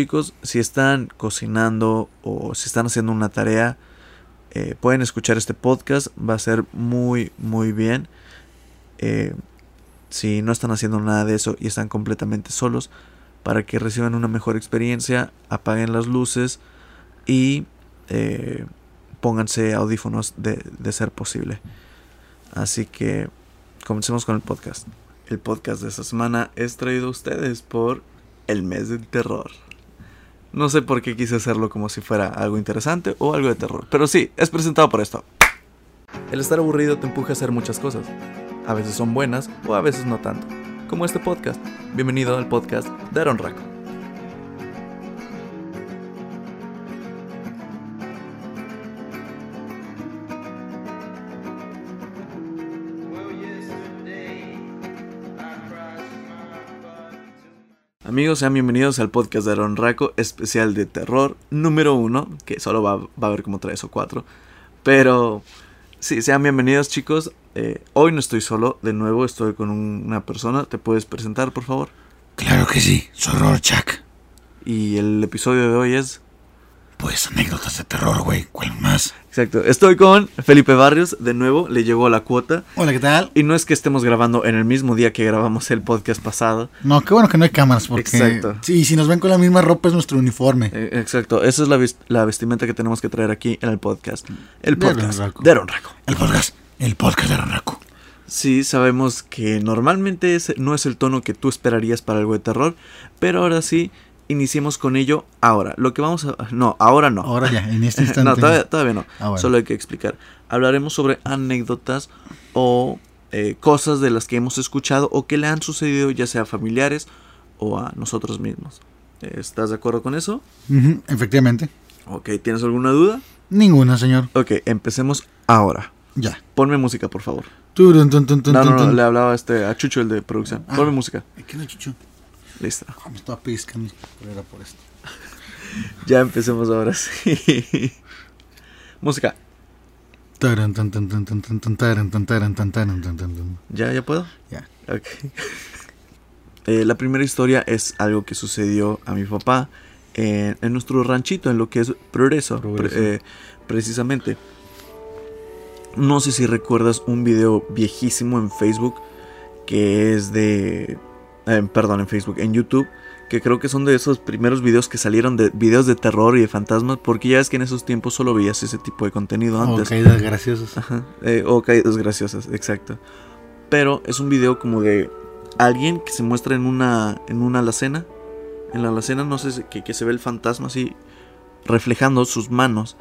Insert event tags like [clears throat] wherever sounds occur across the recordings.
chicos, si están cocinando o si están haciendo una tarea, eh, pueden escuchar este podcast. Va a ser muy, muy bien. Eh, si no están haciendo nada de eso y están completamente solos, para que reciban una mejor experiencia, apaguen las luces y eh, pónganse audífonos de, de ser posible. Así que comencemos con el podcast. El podcast de esta semana es traído a ustedes por el mes del terror. No sé por qué quise hacerlo como si fuera algo interesante o algo de terror, pero sí, es presentado por esto. El estar aburrido te empuja a hacer muchas cosas. A veces son buenas o a veces no tanto. Como este podcast. Bienvenido al podcast de Aaron Raco. Amigos, sean bienvenidos al podcast de Aaron Raco, especial de terror número uno, que solo va, va a haber como tres o cuatro. Pero sí, sean bienvenidos chicos. Eh, hoy no estoy solo, de nuevo estoy con un- una persona. ¿Te puedes presentar, por favor? Claro que sí, soy Rorschach. Y el episodio de hoy es... Pues anécdotas de terror, güey. ¿Cuál más? Exacto, estoy con Felipe Barrios, de nuevo, le llegó la cuota. Hola, ¿qué tal? Y no es que estemos grabando en el mismo día que grabamos el podcast pasado. No, qué bueno que no hay cámaras, porque... Exacto. Sí, si nos ven con la misma ropa es nuestro uniforme. Eh, exacto, esa es la, la vestimenta que tenemos que traer aquí en el podcast. El podcast Aaron Raco. de Aaron Raco. El podcast, el podcast de Ronaco. Sí, sabemos que normalmente ese no es el tono que tú esperarías para algo de terror, pero ahora sí, iniciemos con ello ahora. Lo que vamos a... No, ahora no. Ahora ya, en este [laughs] instante. no, todavía, todavía no. Ah, bueno. Solo hay que explicar. Hablaremos sobre anécdotas o eh, cosas de las que hemos escuchado o que le han sucedido ya sea a familiares o a nosotros mismos. ¿Estás de acuerdo con eso? Efectivamente. Ok, ¿tienes alguna duda? Ninguna, señor. Ok, empecemos ahora. Ya. Ponme música, por favor. Turun, tun, tun, tun, No, no, no, le hablaba a, este, a Chucho, el de producción. Ah. Ponme música. ¿Qué chucho? Listo. Ah, me estaba piscando. Pero era por esto. [laughs] Ya empecemos ahora sí. música. ¿Ya, ya puedo? Ya. Ok. [laughs] Eh, la primera historia es algo que sucedió a mi papá en, en nuestro ranchito, en lo que es Progreso, Progreso. pre- eh, precisamente. No sé si recuerdas un video viejísimo en Facebook que es de... eh, perdón, en Facebook, en YouTube. Que creo que son de esos primeros videos que salieron de videos de terror y de fantasmas. Porque ya es que en esos tiempos solo veías ese tipo de contenido antes. caídas graciosas. Ajá, eh, o caídas graciosas, exacto. Pero es un video como de alguien que se muestra en una, en una alacena. En la alacena, no sé, que, que se ve el fantasma así reflejando sus manos.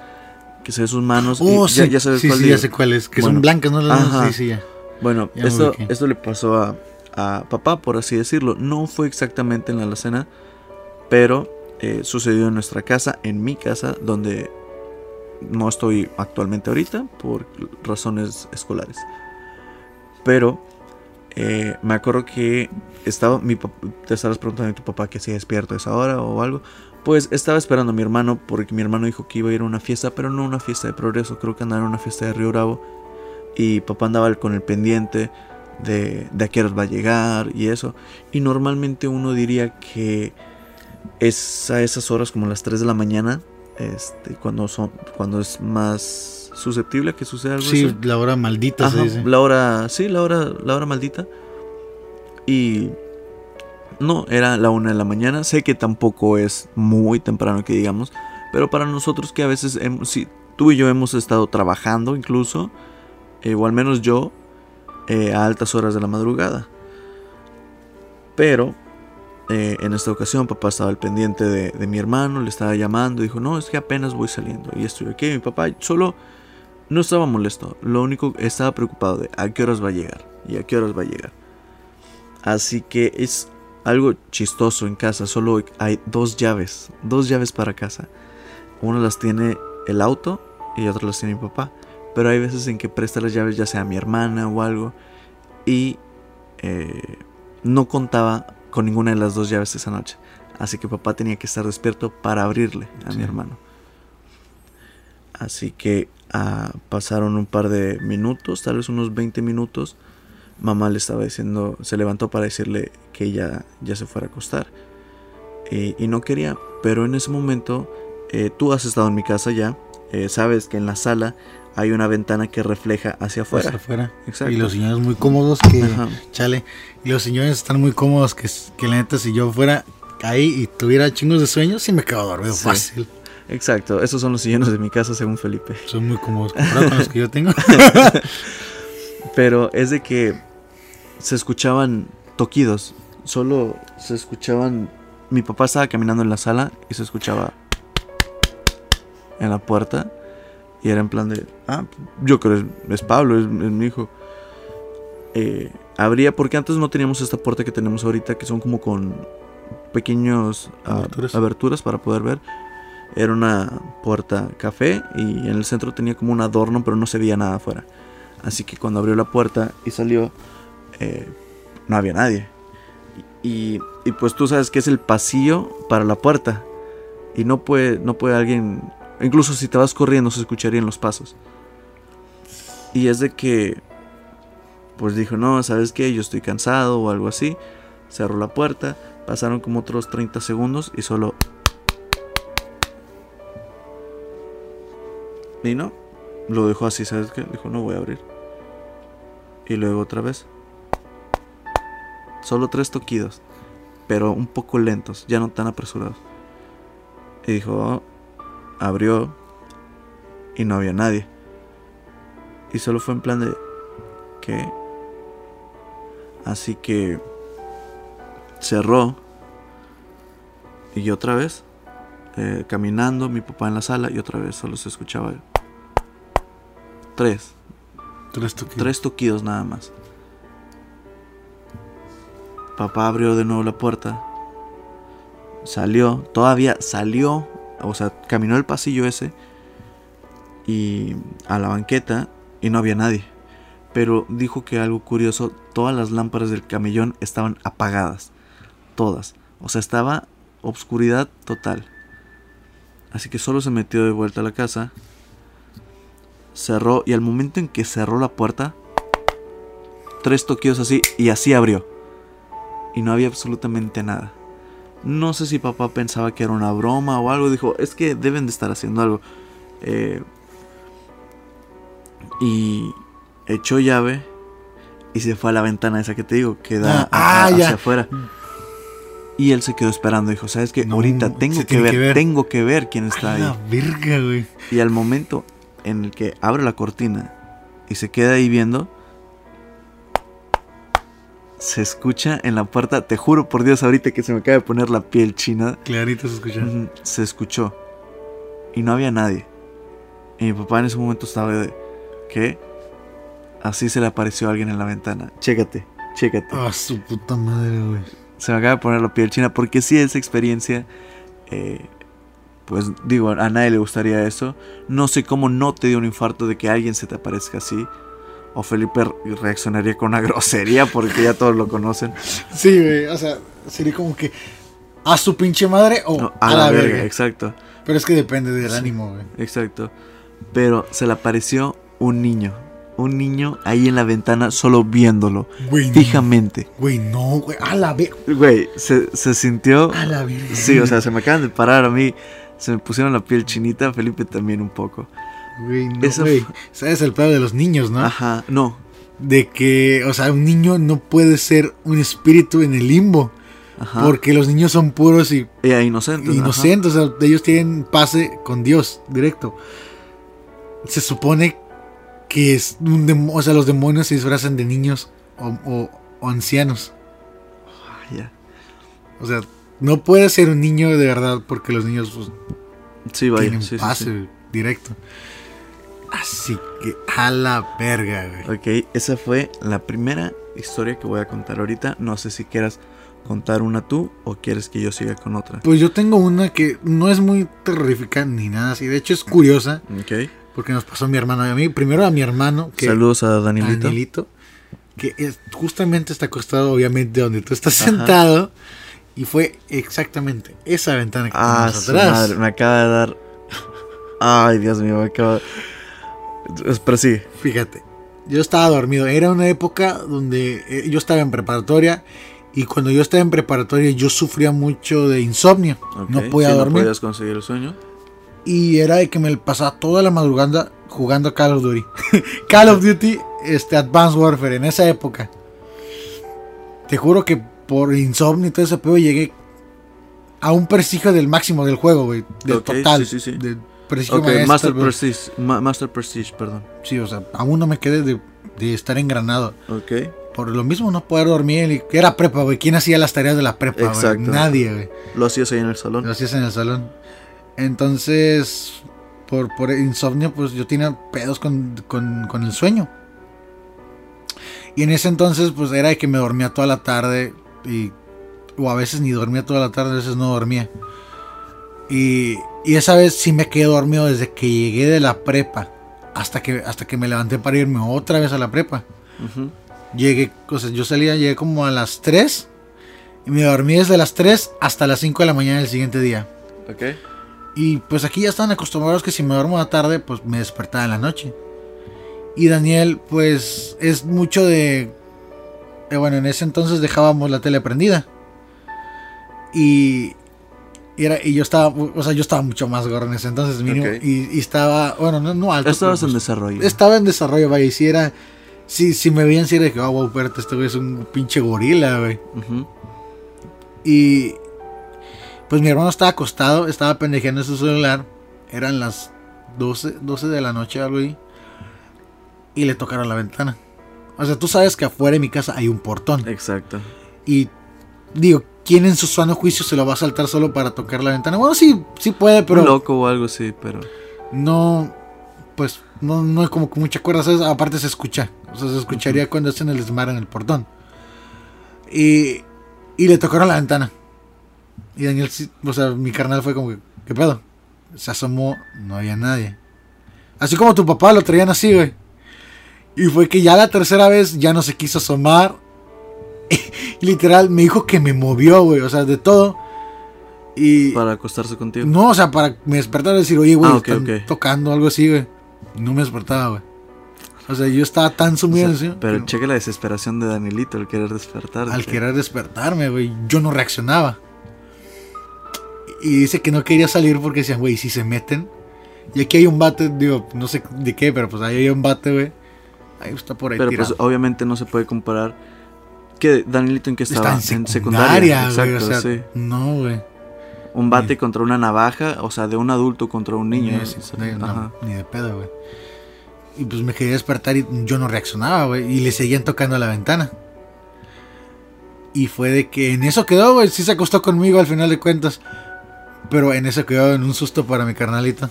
Que se ve sus manos. y Oh, ya, sí, ya sabes sí, cuál sí, digo. ya sé cuál es. Que Bueno. son blancas, ¿no? Las Ajá. Sí, sí, ya. Bueno, Ya esto, esto le pasó a, papá, por así decirlo. No fue exactamente en la alacena, pero eh, sucedió en nuestra casa, en mi casa, donde no estoy actualmente ahorita por razones escolares. Pero eh, me acuerdo que estaba, mi te estabas preguntando a tu papá que si despierto a esa hora o algo. Pues estaba esperando a mi hermano porque mi hermano dijo que iba a ir a una fiesta, pero no una fiesta de progreso, creo que andaba en una fiesta de Río Bravo. Y papá andaba con el pendiente de, de a qué horas va a llegar y eso. Y normalmente uno diría que es a esas horas como las 3 de la mañana, este, cuando, son, cuando es más susceptible a que suceda algo Sí, así. la hora maldita Ajá, se dice. la hora, sí, la hora, la hora maldita. Y no, era la una de la mañana. Sé que tampoco es muy temprano que digamos, pero para nosotros que a veces, hemos, sí, tú y yo hemos estado trabajando incluso, eh, o al menos yo, eh, a altas horas de la madrugada. Pero eh, en esta ocasión papá estaba al pendiente de, mi hermano, le estaba llamando, dijo, no, es que apenas voy saliendo y estoy aquí. Mi papá solo no estaba molesto, lo único estaba preocupado de a qué horas va a llegar y a qué horas va a llegar. Así que es algo chistoso en casa, solo hay dos llaves, dos llaves para casa. Una las tiene el auto y otra las tiene mi papá. Pero hay veces en que presta las llaves ya sea a mi hermana o algo y eh, no contaba con ninguna de las dos llaves esa noche. Así que papá tenía que estar despierto para abrirle a Sí. mi hermano. Así que ah, pasaron un par de minutos, tal vez unos 20 minutos. Mamá le estaba diciendo, se levantó para decirle que ella ya se fuera a acostar. Y, y no quería, Pero en ese momento, eh, tú has estado en mi casa ya. eh, sabes que en la sala hay una ventana que refleja hacia afuera. Hacia afuera. Exacto. Y los señores muy cómodos que... Ajá. Chale. Y los señores están muy cómodos que, que la neta si yo fuera ahí y tuviera chingos de sueño, sí me quedo dormido Sí. fácil. Exacto, esos son los sillones de mi casa según Felipe. Son muy cómodos comparado con los que yo tengo. [laughs] Pero es de que se escuchaban toquidos. Solo se escuchaban. Mi papá estaba caminando en la sala y se escuchaba en la puerta. Y era en plan de. Ah, yo creo es, es Pablo, es, es mi hijo. Eh, habría, porque antes no teníamos esta puerta que tenemos ahorita, que son como con pequeños ah, Aberturas. aberturas para poder ver. Era una puerta café y en el centro tenía como un adorno, pero no se veía nada afuera. Así que cuando abrió la puerta y salió, eh, no había nadie. Y, y pues tú sabes que es el pasillo para la puerta. Y no puede, no puede alguien, incluso si te vas corriendo se escucharían los pasos. Y es de que, pues dijo, no, ¿sabes qué? Yo estoy cansado o algo así. Cerró la puerta, pasaron como otros 30 segundos y solo... Y no, lo dejó así, ¿sabes qué? Dijo, no voy a abrir. Y luego otra vez. Solo tres toquidos, pero un poco lentos, ya no tan apresurados. Y dijo, "Oh", abrió y no había nadie. Y solo fue en plan de, ¿qué? Así que cerró. Y otra vez, eh, caminando, mi papá en la sala, y otra vez solo se escuchaba tres, Tres toques. tres toquidos nada más. Papá abrió de nuevo la puerta. Salió, todavía salió, o sea, caminó el pasillo ese y a la banqueta y no había nadie. Pero dijo que algo curioso, todas las lámparas del camellón estaban apagadas, todas. O sea, estaba obscuridad total. Así que solo se metió de vuelta a la casa, cerró y al momento en que cerró la puerta, tres toquidos así y así abrió. Y no había absolutamente nada. No sé si papá pensaba que era una broma o algo. Dijo, es que deben de estar haciendo algo. Eh, y echó llave y se fue a la ventana esa que te digo, que da Ah, ah, hacia afuera. Y él se quedó esperando. Dijo, ¿sabes qué? No, Ahorita tengo que ver, que ver. tengo que ver quién está A ahí. verga, güey. Y al momento en el que abre la cortina y se queda ahí viendo, se escucha en la puerta, te juro por Dios ahorita que se me acaba de poner la piel china, Clarito se escucha. se escuchó y no había nadie. Y mi papá en ese momento estaba de, ¿qué? Así se le apareció alguien en la ventana. Chécate, chécate. Ah, su puta madre, güey. Se me acaba de poner la piel china porque sí esa experiencia, eh, pues digo, a nadie le gustaría eso. No sé cómo no te dio un infarto de que alguien se te aparezca así. O Felipe reaccionaría con una [laughs] grosería porque ya todos lo conocen. Sí, güey. O sea, sería como que a su pinche madre o No, a, la, verga. exacto, Pero es que depende del Sí. ánimo, güey. exacto. Pero se le apareció un niño. Un niño ahí en la ventana solo viéndolo, Güey, no. fijamente. Güey, no, güey. A la verga. Güey, se, se sintió... A la verga. Sí, o sea, se me acaban de parar a mí. Se me pusieron la piel chinita, Felipe también un poco. Güey, no, Eso güey. fue- ¿Sabes el pedo de los niños, no? Ajá, no. De que, o sea, un niño no puede ser un espíritu en el limbo. Ajá. Porque los niños son puros y Ella inocente. inocentes. O sea, ellos tienen pase con Dios directo. Se supone que es un demo- o sea, los demonios se disfrazan de niños o, o- o ancianos. ya. O sea, no puede ser un niño de verdad porque los niños pues, Sí, vaya. tienen sí, pase sí. directo. Así que a la verga, güey. Ok, esa fue la primera historia que voy a contar ahorita. No sé si quieras contar una tú o quieres que yo siga con otra. Pues yo tengo una que no es muy terrorífica ni nada así. De hecho es curiosa Ok. porque nos pasó a mi hermano y a mí. Primero a mi hermano que Saludos a Danielito. Danielito, que es- justamente está acostado obviamente donde tú estás Ajá. sentado y fue exactamente esa ventana que Ah, tenemos su atrás. madre, me acaba de dar. [laughs] Ay, Dios mío, me acaba. Pero sí. Fíjate, yo estaba dormido. Era una época donde eh, yo estaba en preparatoria Y cuando yo estaba en preparatoria, yo sufría mucho de insomnio. No podía dormir. No podías conseguir el sueño. Y era de que me pasaba toda la madrugada jugando Call of Duty. [laughs] Call of Duty este, Advanced Warfare en esa época. Te juro que por insomnio y todo ese pedo llegué a un prestigio del máximo del juego, güey. Del total. sí, sí, sí. Maestro, Master. Prestige. Ma- Master Prestige, perdón. Sí, o sea, aún no me quedé de, de estar engranado. Ok. Por lo mismo no poder dormir. Era prepa, güey. ¿Quién hacía las tareas de la prepa. Nadie, güey. Lo hacías ahí en el salón. Lo hacías en el salón. Entonces, por, por insomnio, pues yo tenía pedos con, con- con el sueño. Y en ese entonces, pues era de que me dormía toda la tarde. Y, o a veces ni dormía toda la tarde, a veces no dormía. Y, y esa vez sí me quedé dormido desde que llegué de la prepa. Hasta que, hasta que me levanté para irme otra vez a la prepa. Llegué, o sea, yo salía, llegué como a las 3. Y me dormí desde las 3 hasta las 5 de la mañana del siguiente día. Ok. Y pues aquí ya están acostumbrados que si me duermo a la tarde, pues me despertaba en la noche. Y Daniel, pues es mucho de... eh, bueno, en ese entonces dejábamos la tele prendida. Y... Y, era, y yo estaba, o sea, yo estaba mucho más gordo en ese entonces, mínimo. Y, y estaba, bueno, no, no alto. Estabas en pues, desarrollo. estaba en desarrollo, vaya. Y si era, si, si me veían, si era de que, oh, wow, espérate, este güey es un pinche gorila, güey. Y pues mi hermano estaba acostado, estaba pendejeando en su celular. Eran las 12, 12 de la noche, algo ahí. Y le tocaron la ventana. O sea, tú sabes que afuera de mi casa hay un portón. Exacto. Y digo, ¿quién en su sano juicio se lo va a saltar solo para tocar la ventana? Bueno, sí, sí puede, pero Un loco o algo así, pero. no, pues no, no es como con mucha cuerda, ¿sabes? Aparte se escucha. O sea, se escucharía cuando hacen el desmar en el portón. Y, y le tocaron la ventana. Y Daniel, sí- o sea, mi carnal fue como que, ¿qué pedo? Se asomó, no había nadie. Así como tu papá lo traían así, güey. Y fue que ya la tercera vez ya no se quiso asomar. Y [laughs] literal, me dijo que me movió, güey. O sea, de todo. Y. Para acostarse contigo. No, o sea, para me despertar y decir, oye, güey, Ah, ok, están ok. tocando algo así, güey. No me despertaba, güey. O sea, yo estaba tan O sumido sea, en sueño pero que cheque la desesperación de Danielito al querer despertar. al querer despertarme, güey, yo no reaccionaba. Y dice que no quería salir porque decían, güey, si se meten. Y aquí hay un bate, digo, no sé de qué, pero pues ahí hay un bate, güey. Ahí está por ahí Pero tirado. pues obviamente no se puede comparar. ¿Qué, Danielito en qué estaba? está en secundaria, güey. Exacto, O sea, sí. no, güey. Un bate contra una navaja, o sea, de un adulto contra un niño. Ni ¿no? de ni de pedo, güey. Y pues me quería despertar y yo no reaccionaba, güey. Y le seguían tocando a la ventana. Y fue de que en eso quedó, güey. Sí se acostó conmigo al final de cuentas. Pero en eso quedó en un susto para mi carnalito.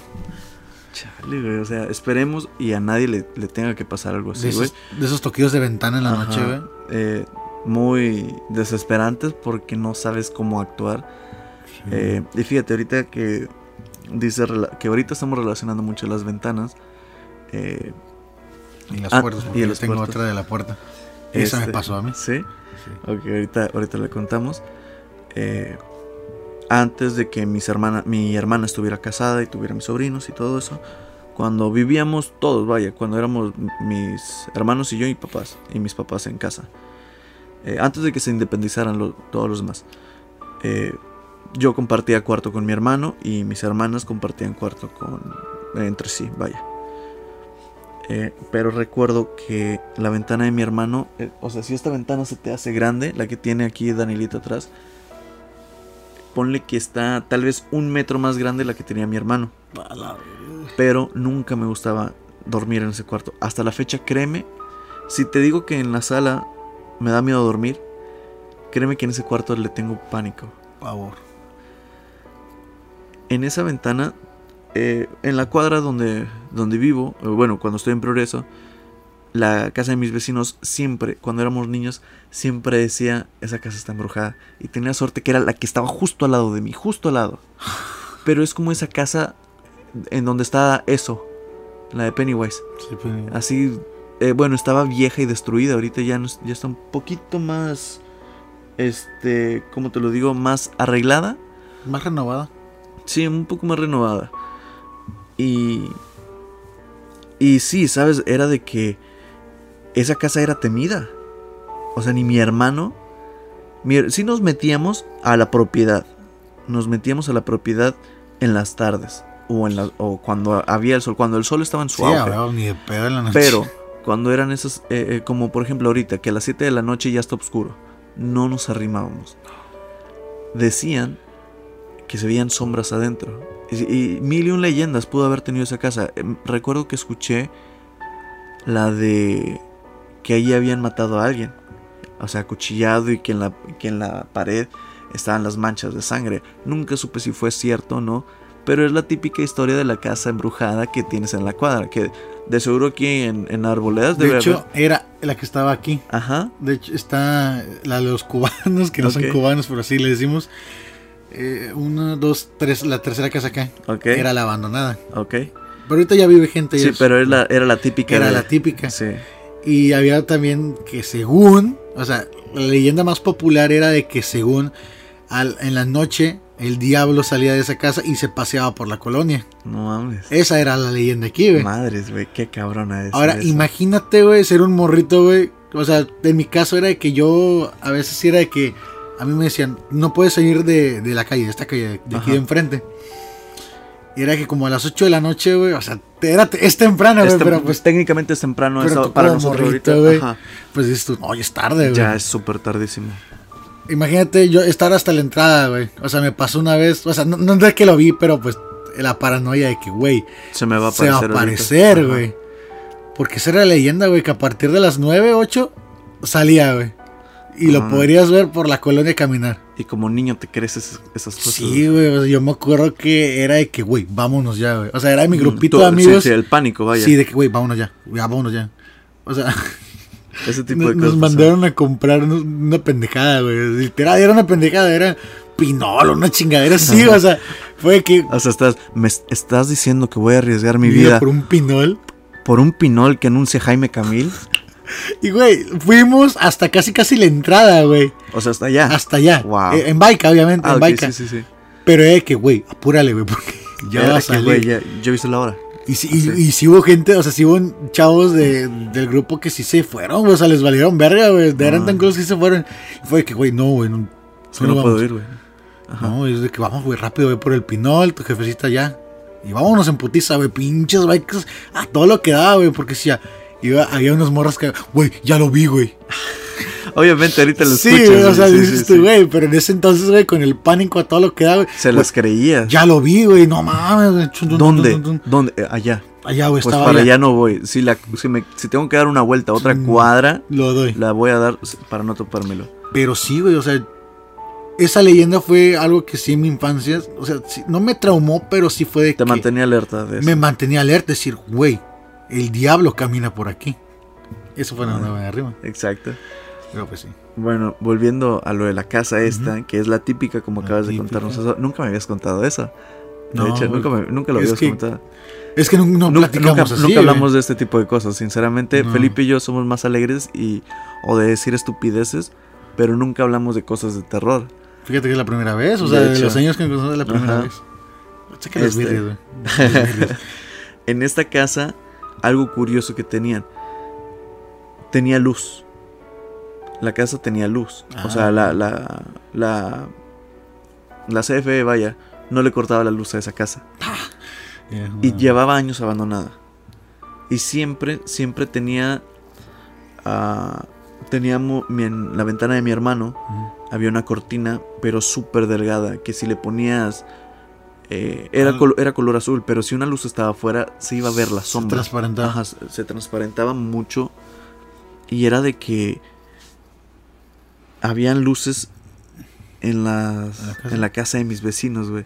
Chale, güey, o sea, esperemos y a nadie le, le tenga que pasar algo De así, güey. esos, de esos toquillos de ventana en la Ajá. noche, güey. Eh, muy desesperantes porque no sabes cómo actuar. Eh, y fíjate, ahorita que dice que ahorita estamos relacionando mucho las ventanas. eh, y las ah, puertas, y porque yo las tengo puertas. otra de la puerta. Esa me este, pasó a mí. ¿Sí? Sí. Ok, ahorita, ahorita le contamos. Eh, antes de que mis hermana, mi hermana estuviera casada y tuviera mis sobrinos y todo eso, cuando vivíamos todos, vaya, cuando éramos mis hermanos y yo y papás, y mis papás en casa, eh, antes de que se independizaran lo- todos los demás, eh, yo compartía cuarto con mi hermano y mis hermanas compartían cuarto con entre sí, vaya. Eh, pero recuerdo que la ventana de mi hermano, eh, o sea, si esta ventana se te hace grande, la que tiene aquí Danielito atrás, ponle que está tal vez un metro más grande la que tenía mi hermano. Pero nunca me gustaba dormir en ese cuarto. Hasta la fecha, créeme, si te digo que en la sala me da miedo dormir, créeme que en ese cuarto le tengo pánico. Pavor. en esa ventana, eh, en la cuadra donde, donde vivo, eh, bueno, cuando estoy en progreso, la casa de mis vecinos siempre, cuando éramos niños, siempre decía, esa casa está embrujada. Y tenía suerte que era la que estaba justo al lado de mí, justo al lado. [laughs] Pero es como esa casa en donde está eso, la de Pennywise. Sí, pues, Así, eh, bueno, estaba vieja y destruida. Ahorita ya, no, ya está un poquito más, este, ¿cómo te lo digo? Más arreglada. Más renovada. Sí, un poco más renovada. Y. Y sí, ¿sabes? Era de que esa casa era temida. O sea, ni mi hermano Mi- sí nos metíamos a la propiedad. Nos metíamos a la propiedad en las tardes. O, en la, o cuando había el sol. Cuando el sol estaba en su Sí, auge. hablaba ni de pedo en la noche. Pero cuando eran esos, eh, eh, como por ejemplo ahorita, que a las 7 de la noche ya está oscuro, no nos arrimábamos. Decían que se veían sombras adentro. Y, mil y un leyendas pudo haber tenido esa casa. Em, Recuerdo que escuché la de que ahí habían matado a alguien. O sea, acuchillado y que en la, que en la pared estaban las manchas de sangre. Nunca supe si fue cierto o no. Pero es la típica historia de la casa embrujada que tienes en la cuadra. Que de seguro aquí en, en Arboledas debe de hecho, haber- era la que estaba aquí. Ajá. De hecho, está la de los cubanos, que no son cubanos, pero así le decimos. Eh, una, dos, tres, la tercera casa acá. Ok. Era la abandonada. Ok. Pero ahorita ya vive gente. Sí, es- pero era la, era la típica. era de- la típica. Sí. Y había también que según, o sea, la leyenda más popular era de que según al- en la noche el diablo salía de esa casa y se paseaba por la colonia. No mames. Esa era la leyenda aquí, güey. Madres, güey. Qué cabrona es. Ahora, imagínate, güey, ser un morrito, güey. O sea, en mi caso era de que yo, a veces era de que a mí me decían, no puedes salir de, de la calle, de esta calle, de aquí de enfrente. Y era que como a las 8 de la noche, güey, o sea, era, es temprano, güey, tem- pero pues, técnicamente es temprano eso para nosotros morrito, ahorita. güey, Ajá. pues dices tú, no, ya es tarde, güey. Ya es súper tardísimo. Imagínate yo estar hasta la entrada, güey. O sea, me pasó una vez, o sea, no, no es que lo vi, pero pues la paranoia de que, güey, Se me va a se va a aparecer. aparecer, güey. Porque esa era la leyenda, güey, que a partir de las 9, 8 salía, güey. Y lo Ah. podrías ver por la colonia caminar. Y como niño te crees esas, esas cosas. Sí, güey, o sea, yo me acuerdo que era de que, güey, vámonos ya, güey. O sea, era de mi Mm, grupito tú- de amigos. Sí, sí, el pánico, vaya. Sí, de que, güey, vámonos ya, ya, vámonos ya. O sea, [laughs] Ese tipo nos, de nos cosas. mandaron a comprar una pendejada, güey. Literal, era una pendejada, era pinol, una chingadera así, [laughs] o sea, fue que O sea, estás, me est- estás diciendo que voy a arriesgar mi vida por un pinol. por un pinol que anuncia Jaime Camil. [laughs] Y, güey, fuimos hasta casi casi la entrada, güey. O sea, hasta allá. Hasta allá. Wow. Eh, en Baica, obviamente, Ah, en ok, Baica. sí, sí, sí. Pero es que, güey, apúrale, güey, porque ya [laughs] va a que, salir. güey, ya, yo he visto la hora. Y, si, y, sí. y si hubo gente, o sea, si hubo chavos de, del grupo que sí se fueron, güey, o sea, les valieron verga, güey. Eran Ah. tan culos que se fueron. Y fue de que, güey, no, güey, no, Es que no no, puedo ir, güey. No, es de que vamos, güey, rápido, güey, por el pinol, tu jefecita ya. Y vámonos en putiza, güey, pinches bikes, a todo lo que daba, güey, porque si ya, iba, había unos morros que, güey, ya lo vi, güey. Obviamente ahorita lo Sí, escuchas. o sea, sí, dices tú, güey, pero en ese entonces, güey, con el pánico a todo lo que da, güey. Se las creías. Ya lo vi, güey, no mames, ¿Dónde? ¿Dónde? Eh, allá. Allá, güey, Pues estaba para allá. allá no voy. Si, la, si, me, si tengo que dar una vuelta a otra Mm. cuadra, Lo doy. la voy a dar para no topármelo. Pero sí, güey, o sea, esa leyenda fue algo que sí en mi infancia, o sea, sí, no me traumó, pero sí fue de Te que mantenía alerta de eso. me mantenía alerta, decir, güey, el diablo camina por aquí. Eso fue la Ah. nueva de arriba. Exacto. Pero pues sí. Bueno, volviendo a lo de la casa esta, que es la típica como La acabas de contarnos eso. Nunca me habías contado eso. De No, hecho, nunca, me- nunca lo habías que contado. Es que no, no Nunca, platicamos nunca- así. nunca güey. hablamos de este tipo de cosas. Sinceramente, No. Felipe y yo somos más alegres y o de decir estupideces, pero nunca hablamos de cosas de terror. Fíjate que es la primera vez, o De sea, de, los años que conocemos es la primera Ajá. vez. Checa Este. Los [laughs] birrias. En esta casa, algo curioso que tenían, tenía luz. La casa tenía luz. O Ah. sea, la, la, la, la CFE, vaya, no le cortaba la luz a esa casa. Ya, Y llevaba años abandonada. Y siempre, siempre tenía... ah, tenía mi- en la ventana de mi hermano había una cortina, pero súper delgada, que si le ponías... eh, era, Ah. col- era color azul, pero si una luz estaba afuera, se iba a ver la Se sombra. transparentaba. Ajá, se, se transparentaba mucho. Y era de que habían luces en, las, ¿En la casa? en la casa de mis vecinos, güey.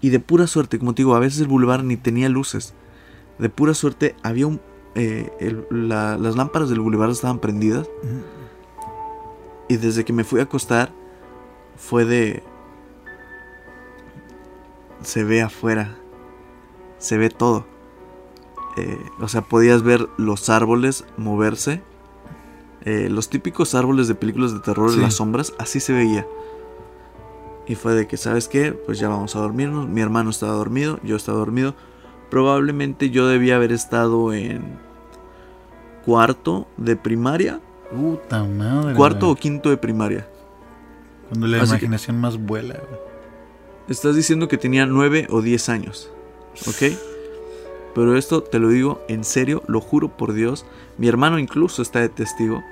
Y de pura suerte, como te digo, a veces el boulevard ni tenía luces. De pura suerte había un... eh, el- la- las lámparas del boulevard estaban prendidas. Y desde que me fui a acostar, fue de... Se ve afuera. Se ve todo. Eh, o sea, podías ver los árboles moverse. Eh, los típicos árboles de películas de terror, Sí. las sombras, así se veía. Y fue de que, ¿sabes qué? Pues ya vamos a dormirnos. Mi hermano estaba dormido, yo estaba dormido. Probablemente yo debía haber estado en cuarto de primaria. Puta madre. Cuarto o quinto de primaria. Cuando la Así que- imaginación más vuela. Estás diciendo que tenía 9 o 10 años. ¿Ok? Pero esto te lo digo en serio, lo juro por Dios. Mi hermano incluso está de testigo.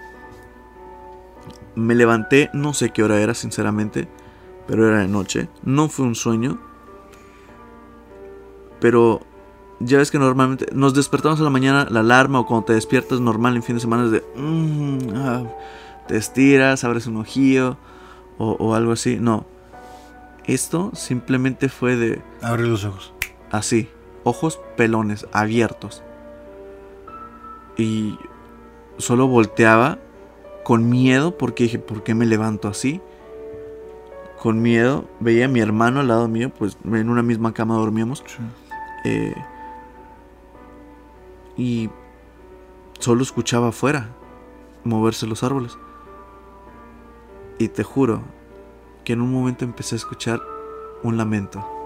Me levanté, no sé qué hora era, sinceramente. Pero era de noche. No fue un sueño. Pero ya ves que normalmente nos despertamos a la mañana, la alarma o cuando te despiertas normal en fin de semana es de... "Mm, ah", te estiras, abres un ojillo o, o algo así. No. Esto simplemente fue de Abre los ojos. así, ojos pelones, abiertos. Y solo volteaba con miedo porque dije, ¿por qué me levanto así? Con miedo, veía a mi hermano al lado mío, pues en una misma cama dormíamos. eh, y solo escuchaba afuera moverse los árboles. Y te juro que en un momento empecé a escuchar un lamento.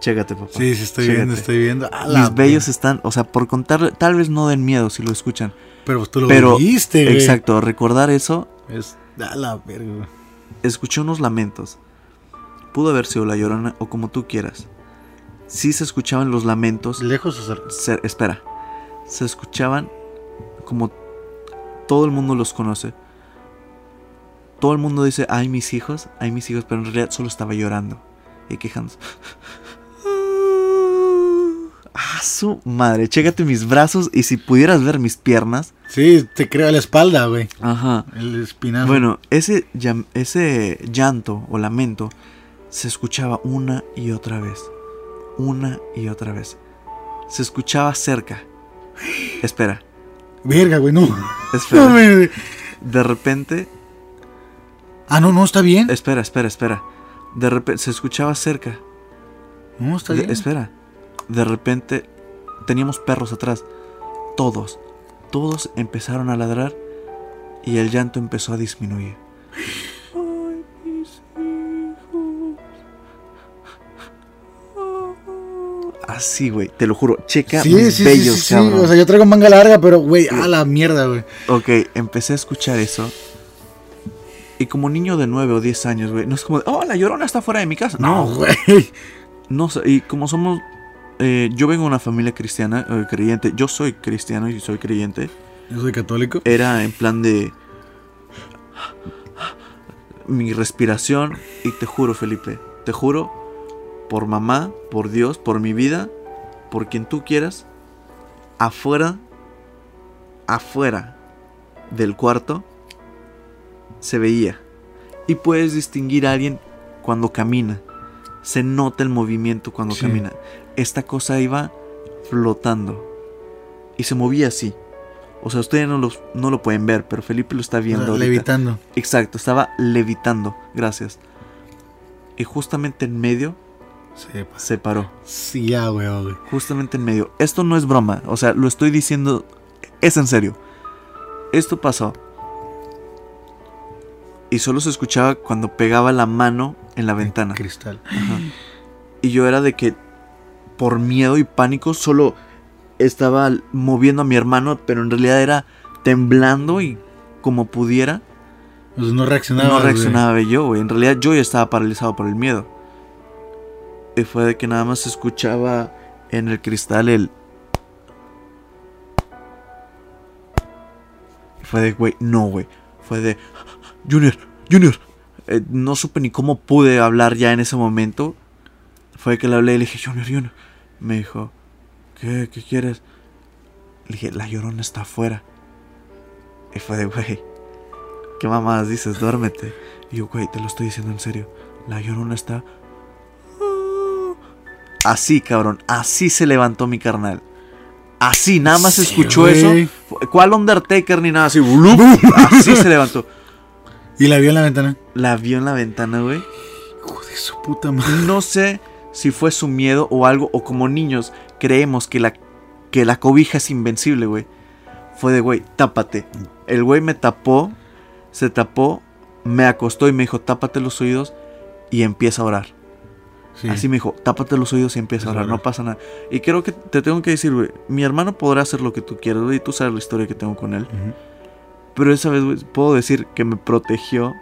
Chécate, papá. Sí, sí, estoy Chécate. viendo, estoy viendo. Mis bellos están, o sea, por contar, tal vez no den miedo si lo escuchan. Pero tú lo pero- viste, güey. Exacto, recordar eso, Es a la verga, escuché unos lamentos. Pudo haber sido la llorona o como tú quieras. Sí se escuchaban los lamentos. ¿Lejos o cerca? se- espera, se escuchaban como todo el mundo los conoce. Todo el mundo dice, ay mis hijos, ay mis hijos, pero en realidad solo estaba llorando y quejándose. [laughs] Ah, su madre, chécate mis brazos y si pudieras ver mis piernas. Sí, te creo la espalda, güey. Ajá. El espinazo. Bueno, ese, ese llanto o lamento se escuchaba una y otra vez. Una y otra vez. Se escuchaba cerca. Espera, Verga, güey, no. espera. [laughs] No. De repente, Ah, no, no, está bien. espera, espera, espera. De repente se escuchaba cerca. No, está De- bien. espera. De repente teníamos perros atrás. Todos, todos empezaron a ladrar y el llanto empezó a disminuir. Ay, mis hijos. Así, güey, te lo juro. Checa Sí, mis sí, bellos, sí, sí. cabrón. O sea, yo traigo manga larga, pero, güey, a la mierda, güey. Ok, empecé a escuchar eso. Y como niño de 9 o 10 años, güey, no es como, de, oh, la llorona está fuera de mi casa. No, No, güey. no, sé, y como somos, eh, yo vengo de una familia cristiana, eh, creyente, yo soy cristiano y soy creyente, Yo soy católico. era en plan de mi respiración y te juro, Felipe, te juro, por mamá, por Dios, por mi vida, por quien tú quieras, afuera, afuera del cuarto, se veía. Y puedes distinguir a alguien cuando camina. Se nota el movimiento cuando Sí. camina. Esta cosa iba flotando. Y se movía así. O sea, ustedes no, los- no lo pueden ver, pero Felipe lo está O viendo. sea, ahorita. levitando. Exacto, estaba levitando. Gracias. Y justamente en medio Sí, pa- se paró. sí, ya, güey, güey. Justamente en medio. Esto no es broma. O sea, lo estoy diciendo. Es en serio. Esto pasó. Y solo se escuchaba cuando pegaba la mano en la ventana. Cristal. Ajá. Y yo era de que por miedo y pánico solo estaba moviendo a mi hermano, pero en realidad era temblando y como pudiera. Sea, no reaccionaba. no reaccionaba yo, güey. En realidad yo ya estaba paralizado por el miedo. Y fue de que nada más se escuchaba en el cristal el... Y Fue de, güey, no, güey. Fue de, Junior, Junior. Eh, no supe ni cómo pude hablar ya en ese momento. Fue que le hablé y le dije, Junior, Junior. Me dijo, ¿qué, qué quieres? Le dije, la llorona está afuera. Y fue de, güey, ¿qué mamadas dices? Duérmete. Y yo, güey, te lo estoy diciendo en serio. La llorona está... Así, cabrón. Así se levantó mi carnal. Así, nada más Sí, escuchó eso. ¿Cuál Undertaker ni nada así? Así se levantó. Y la vio en la ventana. La vio en la ventana, güey. Hijo de su puta madre. No sé si fue su miedo o algo, o como niños creemos que la, que la cobija es invencible, güey. Fue de, güey, tápate. El güey me tapó, se tapó, me acostó y me dijo, tápate los oídos y empieza a orar. Sí. Así me dijo, tápate los oídos y empieza a orar, no pasa nada. Y creo que te tengo que decir, güey, mi hermano podrá hacer lo que tú quieras, güey, y tú sabes la historia que tengo con él. Pero esa vez, güey, puedo decir que me protegió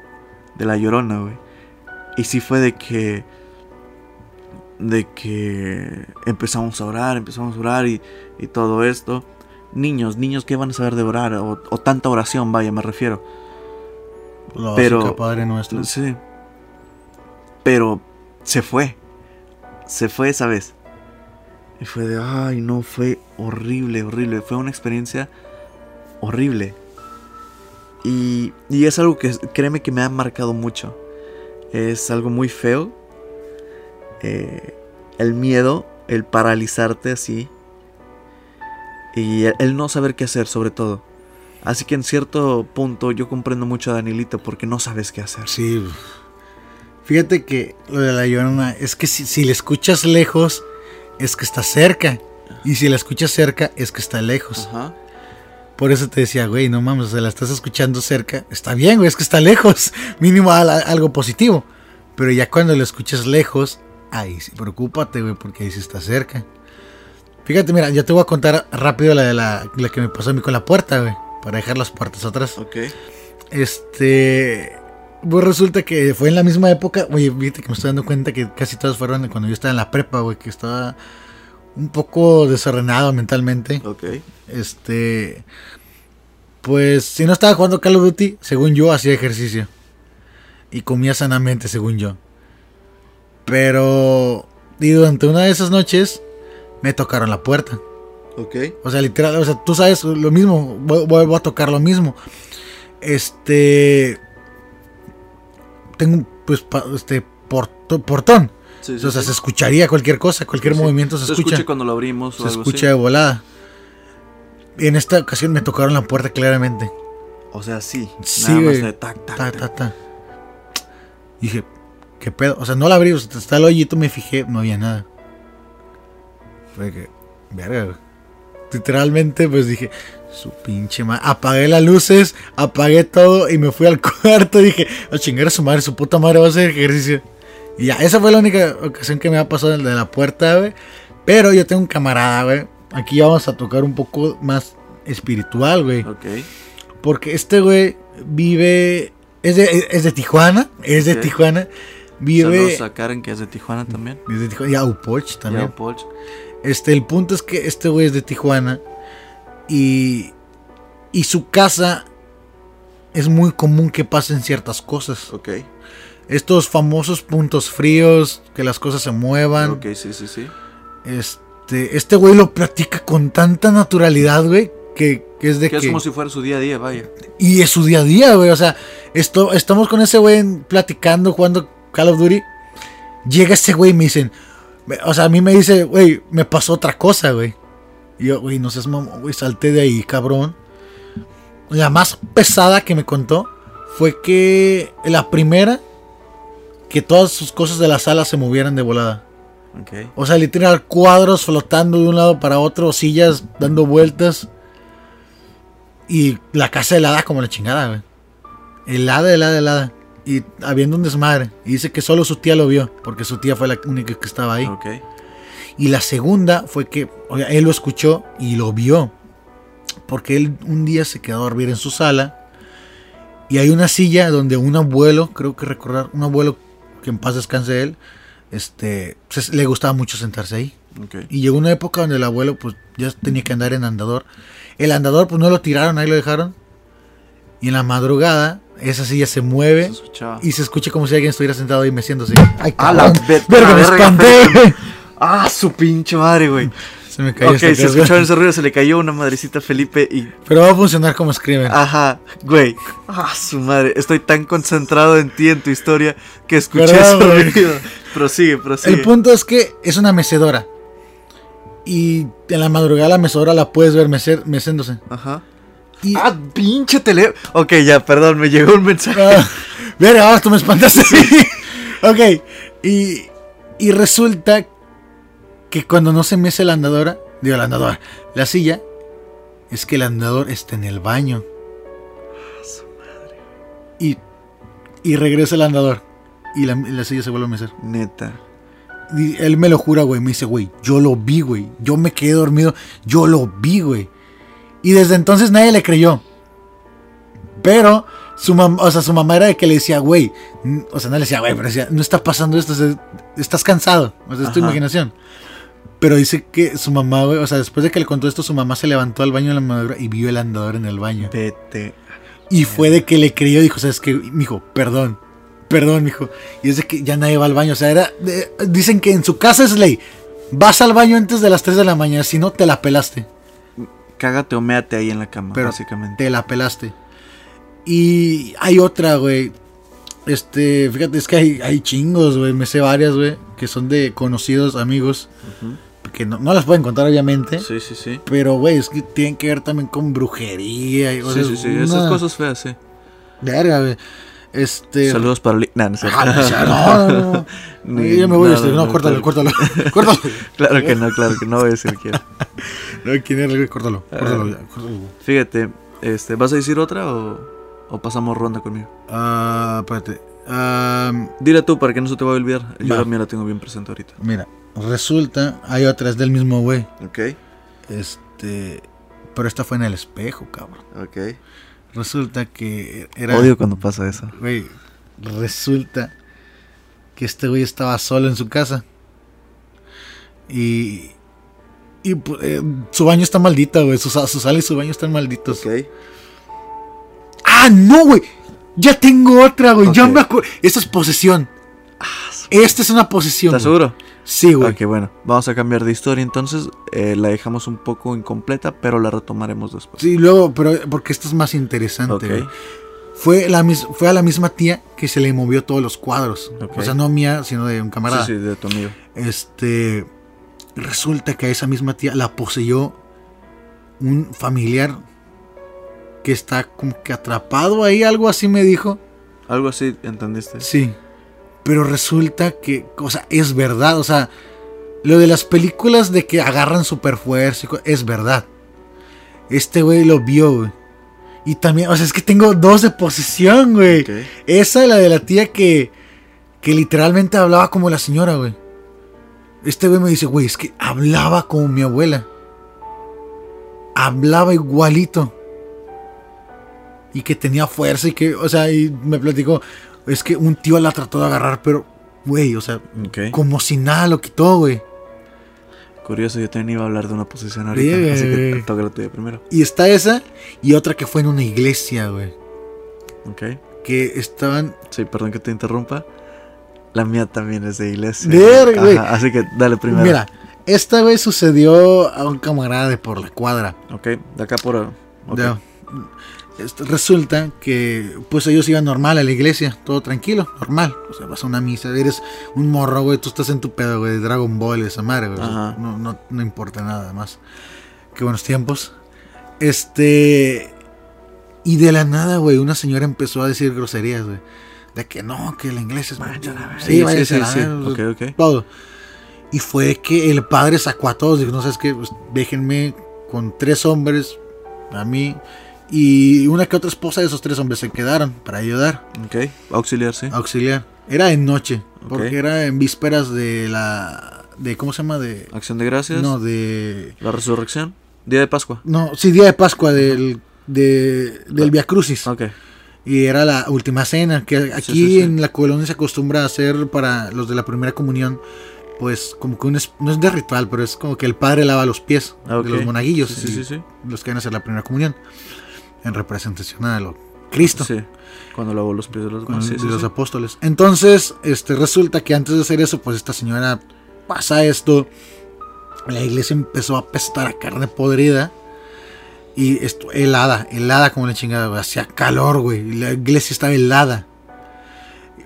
de La Llorona, güey. Y sí fue de que... De que empezamos a orar, empezamos a orar y, y todo esto. Niños, niños, ¿qué van a saber de orar? O, o tanta oración, vaya, me refiero. Lo Pero- Padre nuestro. Sí. Pero se fue. Se fue esa vez. Y fue de, ay, no, fue horrible, horrible. Fue una experiencia horrible. Y, y es algo que, créeme que me ha marcado mucho. Es algo muy feo. Eh, el miedo, el paralizarte así. Y el, el no saber qué hacer, sobre todo. Así que en cierto punto yo comprendo mucho a Danielito porque no sabes qué hacer. Sí. Fíjate que lo de la llorona es que si, si la escuchas lejos, es que está cerca. Y si la escuchas cerca, es que está lejos. Ajá. Por eso te decía, güey, no mames, o sea, la estás escuchando cerca. Está bien, güey, es que está lejos. [laughs] Mínimo al- algo positivo. Pero ya cuando lo escuchas lejos, ahí sí, preocúpate, güey, porque ahí sí está cerca. Fíjate, mira, yo te voy a contar rápido la de la, la que me pasó a mí con la puerta, güey. Para dejar las puertas atrás. Ok. Este. Pues resulta que fue en la misma época. Oye, fíjate que me estoy dando cuenta que casi todas fueron cuando yo estaba en la prepa, güey. Que estaba un poco desordenado mentalmente. Ok. Este. Pues si no estaba jugando Call of Duty, según yo hacía ejercicio. Y comía sanamente, según yo. Pero. Y durante una de esas noches. Me tocaron la puerta. Ok. O sea, literal, o sea, tú sabes lo mismo, vu- vuelvo a tocar lo mismo. Este tengo un pues pa- este porto- portón. Sí, o sea, se escucharía cualquier cosa, cualquier movimiento se, Se escucha. escucha cuando lo abrimos o se algo escucha de volada. Y en esta ocasión me tocaron la puerta claramente. O sea, sí. Sí, Nada más de tac, tac, Ta, tac. ta, ta. Dije, ¿qué pedo? O sea, no la abrí, o sea, está el hoyito, me fijé, no había nada. Fue que, verga. Literalmente, pues dije, su pinche madre. Apagué las luces, apagué todo y me fui al [laughs] cuarto. Dije, a chingar a su madre, su puta madre va a hacer ejercicio. Y ya, esa fue la única ocasión que me ha pasado de la puerta, güey. Pero yo tengo un camarada, güey. Aquí vamos a tocar un poco más espiritual, güey. Ok. Porque este güey vive. Es de, es de Tijuana. Es de. Tijuana. Vive. Saludos a Karen, que es de Tijuana también. es de Tijuana. Y a Upoch también. Poch. Este, el punto es que este güey es de Tijuana. Y. Y su casa. Es muy común que pasen ciertas cosas. Ok. Estos famosos puntos fríos. Que las cosas se muevan. Ok, sí, sí, sí. Este. Este güey lo platica con tanta naturalidad, güey. Que, que es de Que como si fuera su día a día, vaya. Y es su día a día, güey. O sea, esto, estamos con ese güey platicando, jugando Call of Duty. Llega ese güey y me dicen. O sea, a mí me dice, güey, me pasó otra cosa, güey. Y yo, güey, no seas mamón, güey, salté de ahí, cabrón. La más pesada que me contó fue que la primera, que todas sus cosas de la sala se movieran de volada. O sea, literal, cuadros flotando de un lado para otro, sillas dando vueltas. Y la casa helada como la chingada, güey. Helada, helada, helada. Y habiendo un desmadre. Y dice que solo su tía lo vio, porque su tía fue la única que estaba ahí. Y la segunda fue que oiga, él lo escuchó y lo vio. Porque él un día se quedó a dormir en su sala. Y hay una silla donde un abuelo, creo que recordar, un abuelo que en paz descanse él, este, se- le gustaba mucho sentarse ahí. Y llegó una época donde el abuelo pues ya tenía que andar en andador. El andador pues no lo tiraron, ahí lo dejaron. Y en la madrugada esa silla se mueve Se y se escucha como si alguien estuviera sentado ahí meciéndose. ¡Ay, ¡A me espanté! ¡Ah, su pinche madre, güey! Se me cayó Ok, esta se casa. escucharon ese [laughs] ruido, se le cayó una madrecita a Felipe y. Pero va a funcionar como Screamer. Ajá, güey. ¡Ah, su madre! Estoy tan concentrado en ti, en tu historia, que escuché ese ruido. Prosigue, prosigue. El punto es que es una mecedora. Y en la madrugada la mecedora la puedes ver mecer, meciéndose. Ajá. Y, ¡Ah, pinche tele! Ok, ya, perdón, me llegó un mensaje. Ah, [laughs] ahora tú me espantaste. [laughs] ok. Y, y resulta que cuando no se mece la andadora, digo la andadora, la silla, es que el andador está en el baño. Y, y regresa el andador. Y la, la silla se vuelve a mecer. Neta. Y él me lo jura, güey. Me dice, güey, yo lo vi, güey. Yo me quedé dormido. Yo lo vi, güey. Y desde entonces nadie le creyó. Pero Su mamá, o sea, su mamá era de que le decía, güey, o sea, no le decía, güey, pero decía, no está pasando esto, o sea, estás cansado, o sea, es tu imaginación. Pero dice que su mamá, güey, o sea, después de que le contó esto, su mamá se levantó al baño de la madrugada y vio el andador en el baño. Vete. Y fue de que le creyó, dijo, ¿sabes qué? Mijo, perdón, perdón, mijo. Y es de que ya nadie va al baño, o sea, era, de- dicen que en su casa es ley, vas al baño antes de las 3 de la mañana, si no, te la pelaste. Cágate o méate ahí en la cama, Pero básicamente. Te la pelaste. Y hay otra, güey. Este, fíjate, es que hay, hay chingos, güey. Me sé varias, güey. Que son de conocidos amigos. Ujú. Que no, no las pueden contar, obviamente. Sí, sí, sí. Pero, güey, es que tienen que ver también con brujería. Y, o Sí, sea, sí, sí. una Esas cosas feas, sí. Verga, güey. Este. Saludos para... Li- Nah, no. Ah, no, no, no. [laughs] Ni- Yo me voy a no, este. no, córtalo, córtalo. [laughs] Córtalo. [laughs] Claro que no, claro que no voy a decir quién. No, ¿quién era? Córtalo. Córtalo, Ah. ya, córtalo. Fíjate, este, ¿vas a decir otra o, o pasamos ronda conmigo? Ah, espérate. Ah, Dile tú para que no se te vaya a olvidar. Yo la mía la tengo bien presente ahorita. mira, resulta, hay otras del mismo güey. Ok, Este. Pero esta fue en el espejo, cabrón. ok. Resulta que era. Odio cuando pasa eso. Güey, resulta que este güey estaba solo en su casa. Y. Y pues, eh, su baño está maldita, güey. Su, su sala y su baño están malditos. Ok. ¡Ah, no, güey! Ya tengo otra, güey. Ya me acuerdo. Esta es posesión. Esta es una posesión. ¿Estás seguro? Sí, güey. Ok, bueno. Vamos a cambiar de historia entonces. Eh, la dejamos un poco incompleta, pero la retomaremos después. Sí, luego, pero porque esto es más interesante, Ok. güey. Fue, la, mis- fue a la misma tía que se le movió todos los cuadros. O sea, no mía, sino de un Sí, camarada. sí, de tu amigo. Este. Resulta que a esa misma tía la poseyó un familiar que está como que atrapado ahí, algo así me dijo. Algo así, ¿entendiste? Sí. Pero resulta que, o sea, es verdad. O sea, lo de las películas de que agarran super fuerza es verdad. Este güey lo vio, güey. Y también, o sea, es que tengo dos de posesión, güey. Esa la de la tía que, que literalmente hablaba como la señora, güey. Este güey me dice, güey, es que hablaba como mi abuela. Hablaba igualito. Y que tenía fuerza y que, o sea, y me platicó, es que un tío la trató de agarrar, pero, güey, o sea, como si nada lo quitó, güey. Curioso, yo también iba a hablar de una posición ahorita. Sí, así que toca la tuya primero. Y está esa y otra que fue en una iglesia, güey. Ok. Que estaban Sí, perdón que te interrumpa. La mía también es de iglesia. Verga, güey. Así que dale primero. Mira, esta vez sucedió a un camarada de por la cuadra. Ok, de acá por. ok. Ya. Este, resulta que pues ellos iban normal a la iglesia, todo tranquilo, normal. O sea, vas a una misa, eres un morro, güey, tú estás en tu pedo, güey, de Dragon Ball, esa madre, güey. no, no, no importa nada más. Qué buenos tiempos. Este... Y de la nada, güey, una señora empezó a decir groserías, güey. De que no, que la iglesia es... Sí, Sí, sí, sí, ok, ok. todo. Y fue que el padre sacó a todos. Dijo, no sabes qué, pues, déjenme con tres hombres, a mí. Y una que otra esposa de esos tres hombres se quedaron para ayudar, Ok, auxiliar, sí. auxiliar. Era en noche, porque era en vísperas de la... de ¿Cómo se llama? De... Acción de gracias. No, de... La resurrección. Día de Pascua. No, sí, día de Pascua del, de, del Via Crucis. Ok. Y era la última cena, que aquí sí, sí. en la colonia se acostumbra a hacer para los de la primera comunión, pues como que un es- no es de ritual, pero es como que el padre lava los pies de los monaguillos, y sí. sí. los que van a hacer la primera comunión, en representación a lo Cristo, Sí. Cuando lavó los pies de los Sí, de sí, los apóstoles. Entonces, este resulta que antes de hacer eso, pues esta señora pasa esto, la iglesia empezó a apestar a carne podrida. Y esto, helada, helada como la chingada. Hacía calor, güey. Y la iglesia estaba helada.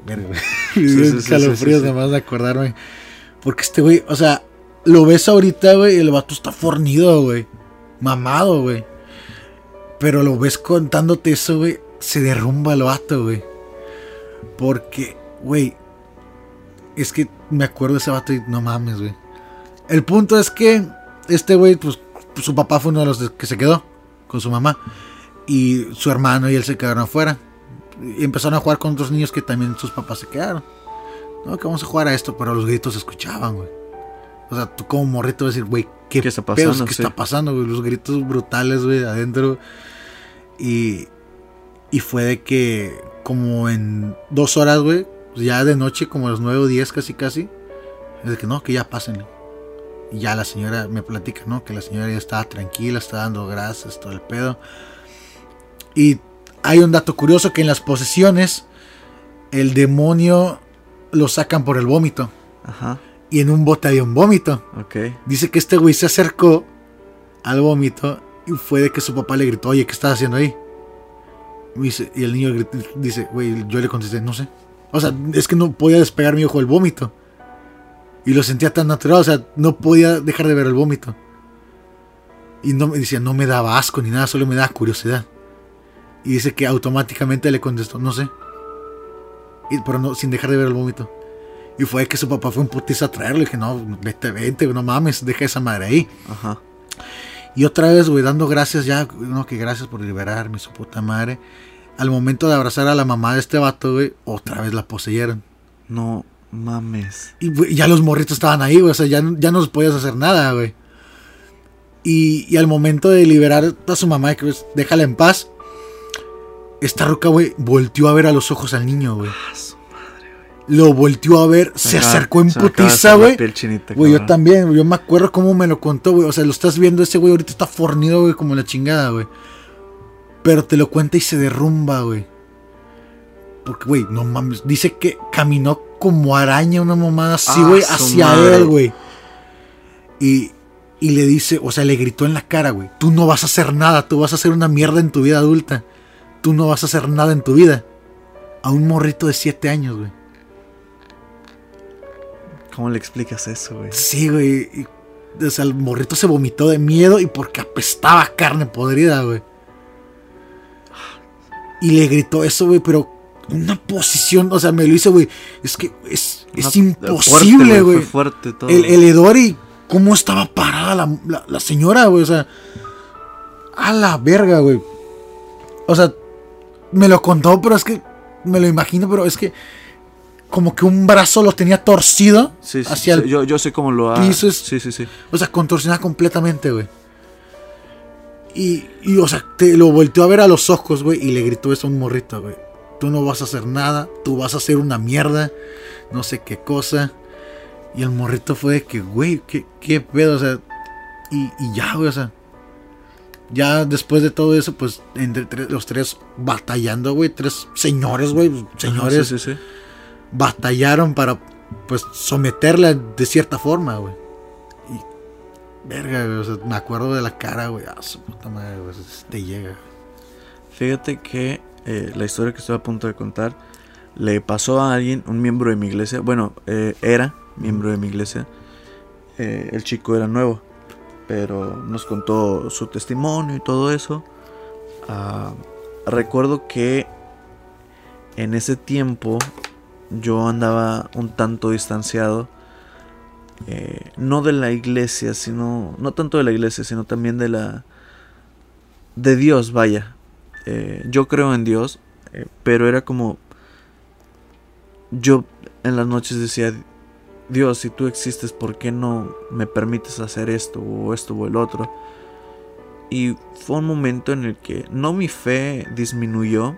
Me [laughs] calofríos nada más de acordarme. Porque este güey, o sea, lo ves ahorita, güey, y el vato está fornido, güey. Mamado, güey. Pero lo ves contándote eso, güey. Se derrumba el vato, güey. Porque, güey. Es que me acuerdo de ese vato y no mames, güey. El punto es que este güey, pues su papá fue uno de los que se quedó con su mamá. Y su hermano y él se quedaron afuera. Y empezaron a jugar con otros niños que también sus papás se quedaron. No, que vamos a jugar a esto, pero los gritos se escuchaban, güey. O sea, tú como morrito vas a decir, güey, ¿qué, ¿Qué está pedos? pasando? ¿Qué Sí. está pasando, güey? Los gritos brutales, güey, adentro. Y, Y fue de que, como en dos horas, güey, ya de noche, como a las nueve o diez casi, casi, es de que no, que ya pásenle. Y ya la señora me platica, ¿no? Que la señora ya estaba tranquila, está dando gracias, todo el pedo. Y hay un dato curioso que en las posesiones el demonio lo sacan por el vómito. Ajá. Y en un bote había un vómito. Ok. Dice que este güey se acercó al vómito fue de que su papá le gritó, oye, ¿qué estás haciendo ahí? Y, el niño dice, güey, yo le contesté, no sé. O sea, es que no podía despegar mi ojo del vómito. Y lo sentía tan natural, o sea, no podía dejar de ver el vómito. Y no me decía, no me daba asco ni nada, solo me daba curiosidad. Y dice que automáticamente le contestó, no sé. Y, pero no, sin dejar de ver el vómito. Y fue que su papá fue un putiza a traerlo. Y dije, no, vete, vete, no mames, deja esa madre ahí. Ajá. Y otra vez, güey, dando gracias ya, no, que gracias por liberarme, su puta madre. Al momento de abrazar a la mamá de este vato, güey, otra vez la poseyeron. No mames. Y ya los morritos estaban ahí, güey, o sea, ya, no- ya no podías hacer nada, güey. Y, y al momento de liberar a su mamá, que déjala en paz, esta roca, güey, volteó a ver a los ojos al niño, güey. Lo volteó a ver, se acaba- acercó en se putiza, güey. Güey, yo también, yo me acuerdo cómo me lo contó, güey. O sea, lo estás viendo, ese güey ahorita está fornido, güey, como la chingada, güey. Pero te lo cuenta y se derrumba, güey. Porque, güey, no mames. Dice que caminó como araña, una mamada así, Ah, güey, hacia madre. él, güey. Y, y le dice, o sea, le gritó en la cara, güey. Tú no vas a hacer nada, tú vas a hacer una mierda en tu vida adulta. Tú no vas a hacer nada en tu vida. A un morrito de 7 años, güey. ¿Cómo le explicas eso, güey? Sí, güey. y- O sea, el morrito se vomitó de miedo y porque apestaba carne podrida, güey. Y le gritó eso, güey, pero una posición, o sea, me lo hizo, güey. Es que es, es imposible, güey. Fue fuerte todo. El, el hedor y cómo estaba parada la, la- la señora, güey. O sea, a la verga, güey. O sea, me lo contó, pero es que me lo imagino, pero es que como que un brazo lo tenía torcido Sí, sí, hacia sí, el yo, yo sé cómo lo ha... piso es- Sí, sí, sí. o sea, contorsionada completamente, güey. Y, y, o sea, te lo volteó a ver a los ojos, güey, y le gritó eso a un morrito, güey. Tú no vas a hacer nada, tú vas a hacer una mierda, no sé qué cosa. Y el morrito fue de que, güey, ¿qué, qué pedo, o sea. Y, y ya, güey, o sea. Ya después de todo eso, pues, entre tres- los tres batallando, güey, tres señores, güey, señores sí, sí, sí. Batallaron para pues someterla de cierta forma, güey. Y verga, güey, me acuerdo de la cara, güey, a su puta madre, güey, te llega. Fíjate que eh, la historia que estoy a punto de contar le pasó a alguien, un miembro de mi iglesia. Bueno, eh, era miembro de mi iglesia. Eh, el chico era nuevo, pero nos contó su testimonio y todo eso. Ah, recuerdo que en ese tiempo yo andaba un tanto distanciado. eh, no de la iglesia, sino. No tanto de la iglesia, sino también de la. De Dios, vaya. Eh, yo creo en Dios, eh, pero era como. Yo en las noches decía: Dios, si tú existes, ¿por qué no me permites hacer esto o esto o el otro? Y fue un momento en el que no mi fe disminuyó,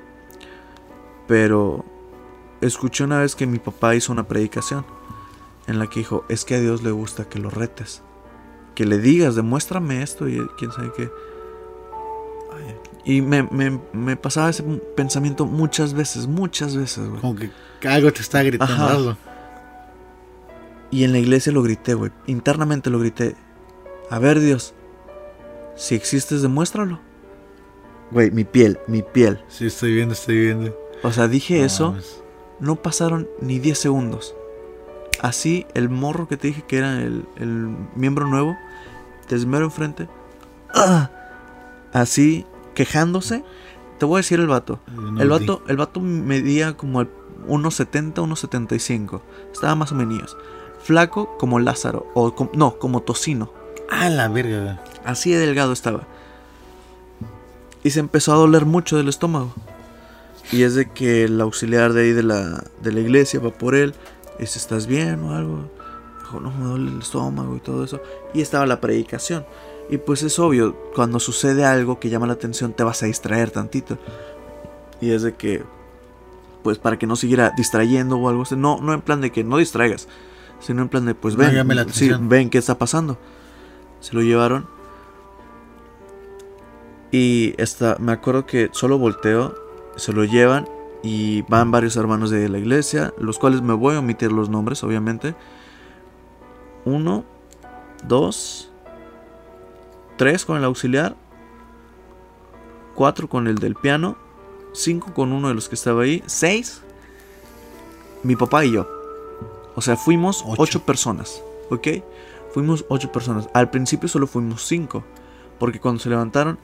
pero escuché una vez que mi papá hizo una predicación en la que dijo, es que a Dios le gusta que lo retes, que le digas, demuéstrame esto y quién sabe qué. Y me, me- me pasaba ese pensamiento muchas veces, muchas veces, güey. Como que algo te está gritando. Y en la iglesia lo grité, güey. Internamente lo grité. A ver, Dios, si existes, demuéstralo. Güey, mi piel, mi piel. Sí, estoy viendo, estoy viendo. O sea, dije No eso, mames. No pasaron ni 10 segundos. Así, el morro que te dije que era el, el miembro nuevo, desmero enfrente. ¡ah! [clears throat] Así, quejándose. Te voy a decir el vato. No el vato, el vato medía como el 1.70, 1.75. Estaba más o menos. Flaco como Lázaro. O com- no, como tocino. Ah, la verga. Así de delgado estaba. Y se empezó a doler mucho del estómago. Y es de que el auxiliar de ahí de la, de la iglesia va por él. Dice, ¿estás bien o algo? Dijo, no, me duele el estómago y todo eso. Y estaba la predicación. Y pues es obvio, cuando sucede algo que llama la atención, te vas a distraer tantito. Y es de que, pues para que no siguiera distrayendo o algo así. No, no en plan de que no distraigas, sino en plan de, pues No ven, sí, atención. ven qué está pasando. Se lo llevaron. Y esta, me acuerdo que solo volteo, se lo llevan y van varios hermanos de la iglesia, los cuales me voy a omitir los nombres, obviamente. Uno, dos, tres con el auxiliar, cuatro con el del piano, cinco con uno de los que estaba ahí, seis, mi papá y yo. O sea, fuimos Ocho. ocho, personas, ¿ok? Fuimos ocho personas. Al principio solo fuimos cinco, porque cuando se levantaron,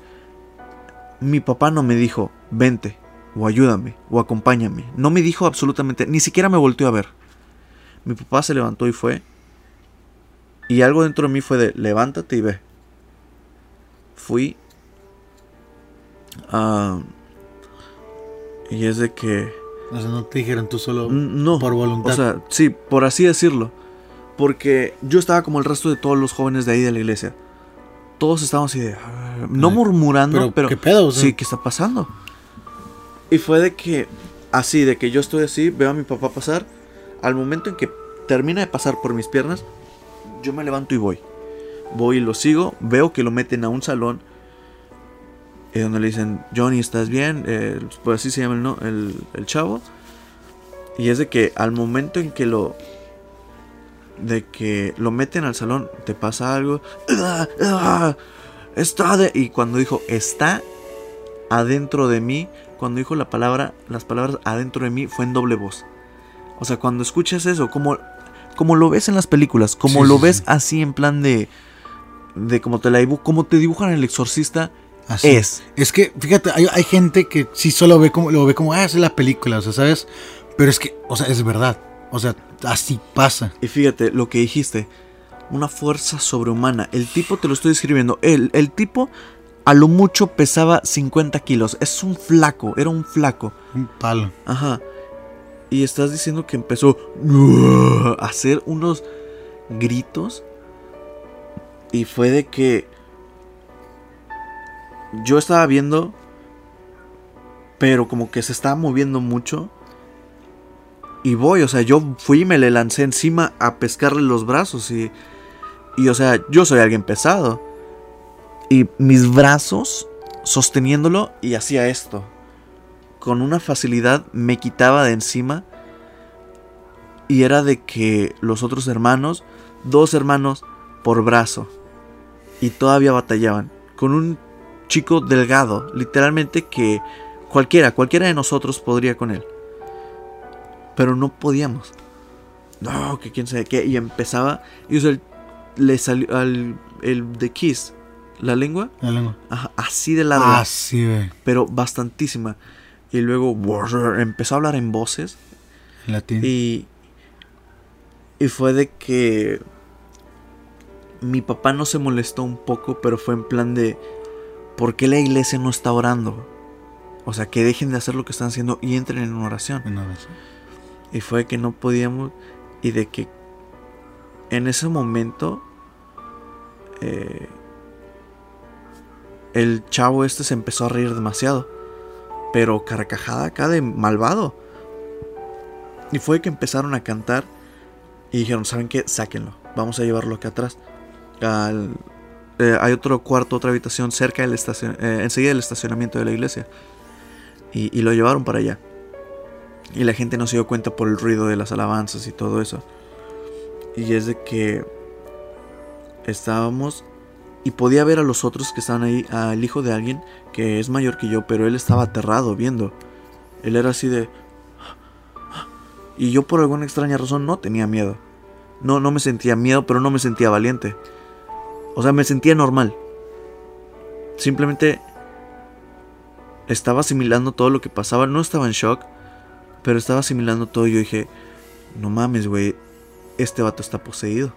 mi papá no me dijo, vente, o ayúdame, o acompáñame. No me dijo absolutamente, ni siquiera me volteó a ver. Mi papá se levantó y fue. Y algo dentro de mí fue de, levántate y ve. Fui. y es de que... O sea, no te dijeron tú solo No. por voluntad. O sea, sí, por así decirlo. Porque yo estaba como el resto de todos los jóvenes de ahí de la iglesia. Todos estábamos así de... ah, No Ay, murmurando, pero, pero... ¿qué pedo? O sea, Sí, ¿qué está pasando? Y fue de que, así, de que yo estoy así, veo a mi papá pasar. Al momento en que termina de pasar por mis piernas, yo me levanto y voy. Voy y lo sigo, veo que lo meten a un salón. Y donde le dicen, Johnny, ¿estás bien? Eh, pues así se llama el, no- el, el chavo. Y es de que al momento en que lo... De que lo meten al salón, te pasa algo. ¡Ah! ¡Ah! Está de... Y cuando dijo, está adentro de mí, cuando dijo la palabra, las palabras adentro de mí, fue en doble voz. O sea, cuando escuchas eso, como, como lo ves en las películas, como Sí, lo sí, ves sí. así en plan de... De como te la dibu- como te dibujan el exorcista, así. es. Es que, fíjate, hay, hay gente que sí solo ve como, lo ve como, ah, es la película, o sea, ¿sabes? Pero es que, o sea, es verdad. O sea, así pasa. Y fíjate lo que dijiste. Una fuerza sobrehumana. El tipo te lo estoy describiendo. El, el tipo a lo mucho pesaba 50 kilos. Es un flaco. Era un flaco. Un palo. Ajá. Y estás diciendo que empezó a hacer unos gritos. Y fue de que yo estaba viendo, pero como que se estaba moviendo mucho. Y voy, o sea, yo fui y me le lancé encima a pescarle los brazos. Y, y o sea, yo soy alguien pesado. Y mis brazos sosteniéndolo y hacía esto con una facilidad me quitaba de encima. Y era de que los otros hermanos, dos hermanos por brazo. Y todavía batallaban. Con un chico delgado, literalmente que cualquiera, cualquiera de nosotros podría con él. Pero no podíamos. No, que quién sabe qué. Y empezaba. Y o le salió al el de Kiss, la lengua, La lengua. ajá, así de larga Ah, sí, güey. pero bastantísima. Y luego empezó a hablar en voces En latín. y y fue de que mi papá no se molestó un poco, pero fue en plan de ¿por qué la iglesia no está orando? O sea, que dejen de hacer lo que están haciendo y entren en una oración. En oración. Y fue que no podíamos. Y de que en ese momento. eh, el chavo este se empezó a reír demasiado. Pero carcajada acá de malvado. Y fue que empezaron a cantar. Y dijeron, ¿saben qué? Sáquenlo. Vamos a llevarlo acá atrás. Al- eh, hay otro cuarto, otra habitación cerca del estacion eh, enseguida del estacionamiento de la iglesia. Y, y lo llevaron para allá. Y la gente no se dio cuenta por el ruido de las alabanzas y todo eso. Y es de que estábamos y podía ver a los otros que estaban ahí, al hijo de alguien que es mayor que yo, pero él estaba aterrado viendo. Él era así de... Y yo por alguna extraña razón no tenía miedo. No, no me sentía miedo, pero no me sentía valiente. O sea, me sentía normal. Simplemente estaba asimilando todo lo que pasaba. No estaba en shock, pero estaba asimilando todo. Y yo dije, no mames, güey, este vato está poseído.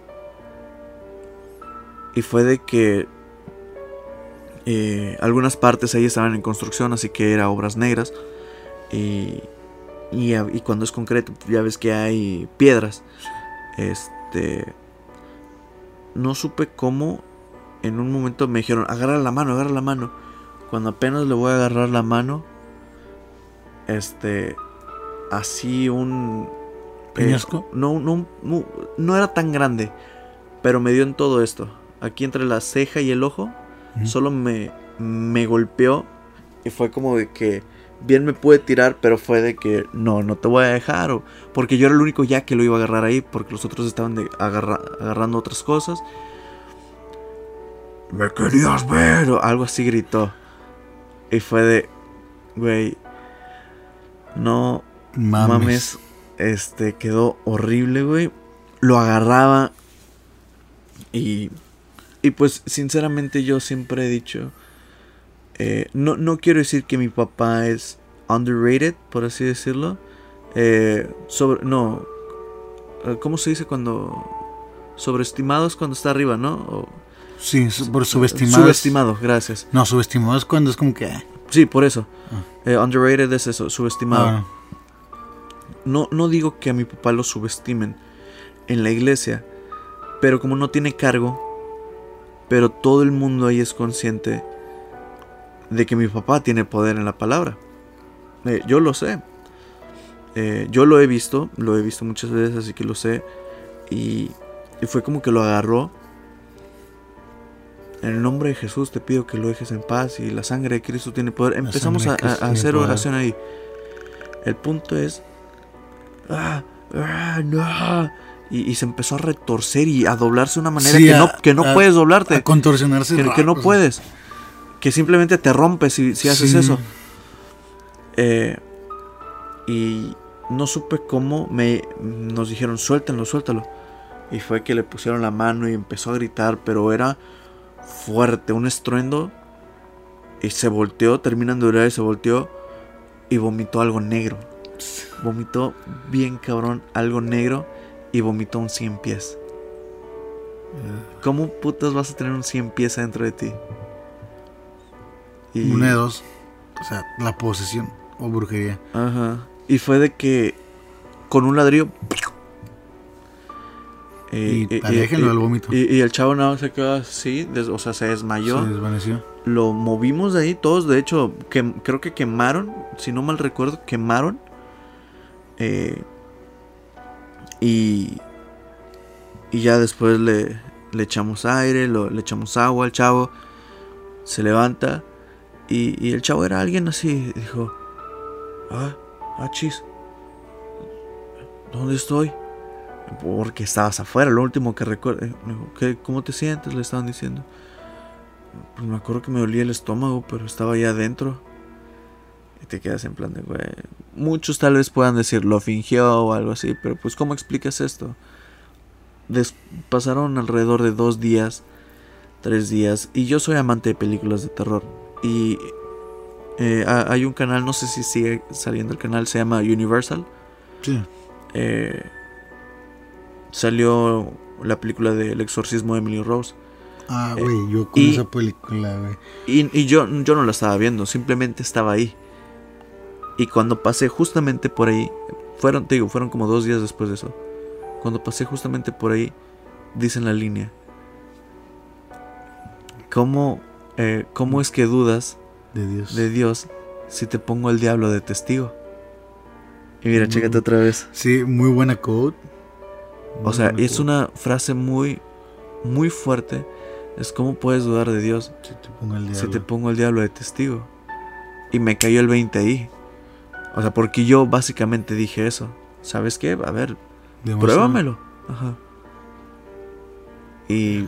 Y fue de que eh, algunas partes ahí estaban en construcción, así que era obras negras. Y, y, cuando es concreto, ya ves que hay piedras. Este. No supe cómo. En un momento me dijeron, agarra la mano, agarra la mano. Cuando apenas le voy a agarrar la mano, este, así un... eh, ¿Peñasco? no, no, no, no era tan grande, pero me dio en todo esto. Aquí entre la ceja y el ojo, solo me, me golpeó y fue como de que bien me pude tirar, pero fue de que no, no te voy a dejar. O, porque yo era el único ya que lo iba a agarrar ahí, porque los otros estaban de, agarra- agarrando otras cosas. Me querías ver, o algo así gritó. Y fue de, güey, no Mames. mames. Este quedó horrible, güey. Lo agarraba. Y. Y pues, sinceramente, yo siempre he dicho. eh, no, no quiero decir que mi papá es underrated, por así decirlo. Eh, sobre. No. eh, ¿Cómo se dice cuando. Sobreestimado es cuando está arriba, ¿no? O- Sí, por subestimado. Subestimado, gracias. No, subestimado es cuando es como que. ah, Sí, por eso. Ah. Eh, underrated es eso, subestimado. ah, No, no digo que a mi papá lo subestimen en la iglesia, pero como no tiene cargo, pero todo el mundo ahí es consciente de que mi papá tiene poder en la palabra. Eh, yo lo sé. Eh, yo lo he visto, lo he visto muchas veces, así que lo sé. Y, y fue como que lo agarró. En el nombre de Jesús te pido que lo dejes en paz y la sangre de Cristo tiene poder. Empezamos a, hacer oración ahí. El punto es... "Ah, ah, no", Y, y se empezó a retorcer y a doblarse de una manera Sí, que, a- no, que no a- puedes doblarte. A contorsionarse. que, raro, que no puedes. Que simplemente te rompes si, si haces Sí. eso. Eh, y no supe cómo me nos dijeron suéltalo, suéltalo. Y fue que le pusieron la mano y empezó a gritar, pero era fuerte, un estruendo. Y se volteó, terminando de orar y se volteó y vomitó algo negro. Vomitó bien cabrón algo negro y vomitó un 100 pies. ¿Cómo putas vas a tener un 100 pies adentro de ti? Y, Una de dos. O sea, la posesión o brujería. Ajá. Y fue de que con un ladrillo. Y aléjenlo al vómito. y- y el chavo nada más se quedó así, des- o sea, se desmayó. Se desvaneció. Lo movimos de ahí todos, de hecho, que, creo que quemaron, si no mal recuerdo, quemaron. Eh, y, y ya después le, le echamos aire, lo- le echamos agua al chavo. Se levanta. Y, y el chavo era alguien así. Dijo: Ah, ah, chis. ¿Dónde estoy? Porque estabas afuera, lo último que recuerdo. Dijo, "¿Qué- ¿Cómo te sientes? Le estaban diciendo. Pues me acuerdo que me dolía el estómago, pero estaba allá adentro. Y te quedas en plan de, güey. Muchos tal vez puedan decir, lo fingió o algo así, pero pues, ¿cómo explicas esto? Des- pasaron alrededor de dos días, tres días, y yo soy amante de películas de terror. Y eh, ha- hay un canal, no sé si sigue saliendo el canal, se llama Universal. Sí. Eh, salió la película del exorcismo de Emily Rose. Ah, Eh, güey, yo con y- esa película, güey. Y, y yo, yo no la estaba viendo, simplemente estaba ahí. Y cuando pasé justamente por ahí, fueron, te digo, fueron como dos días después de eso. Cuando pasé justamente por ahí, dicen la línea. ¿Cómo, eh, ¿Cómo es que dudas De Dios. de Dios si te pongo el diablo de testigo? Y mira, Mm. chécate otra vez. Sí, muy buena code. O Muy sea, buena es quote. una frase muy, muy fuerte. Es cómo puedes dudar de Dios Si te pongo el si diablo. te pongo el diablo de testigo. Y me cayó el 20 ahí. O sea, porque yo básicamente dije eso. ¿Sabes qué? A ver, Demuestra- pruébamelo. Ajá. Y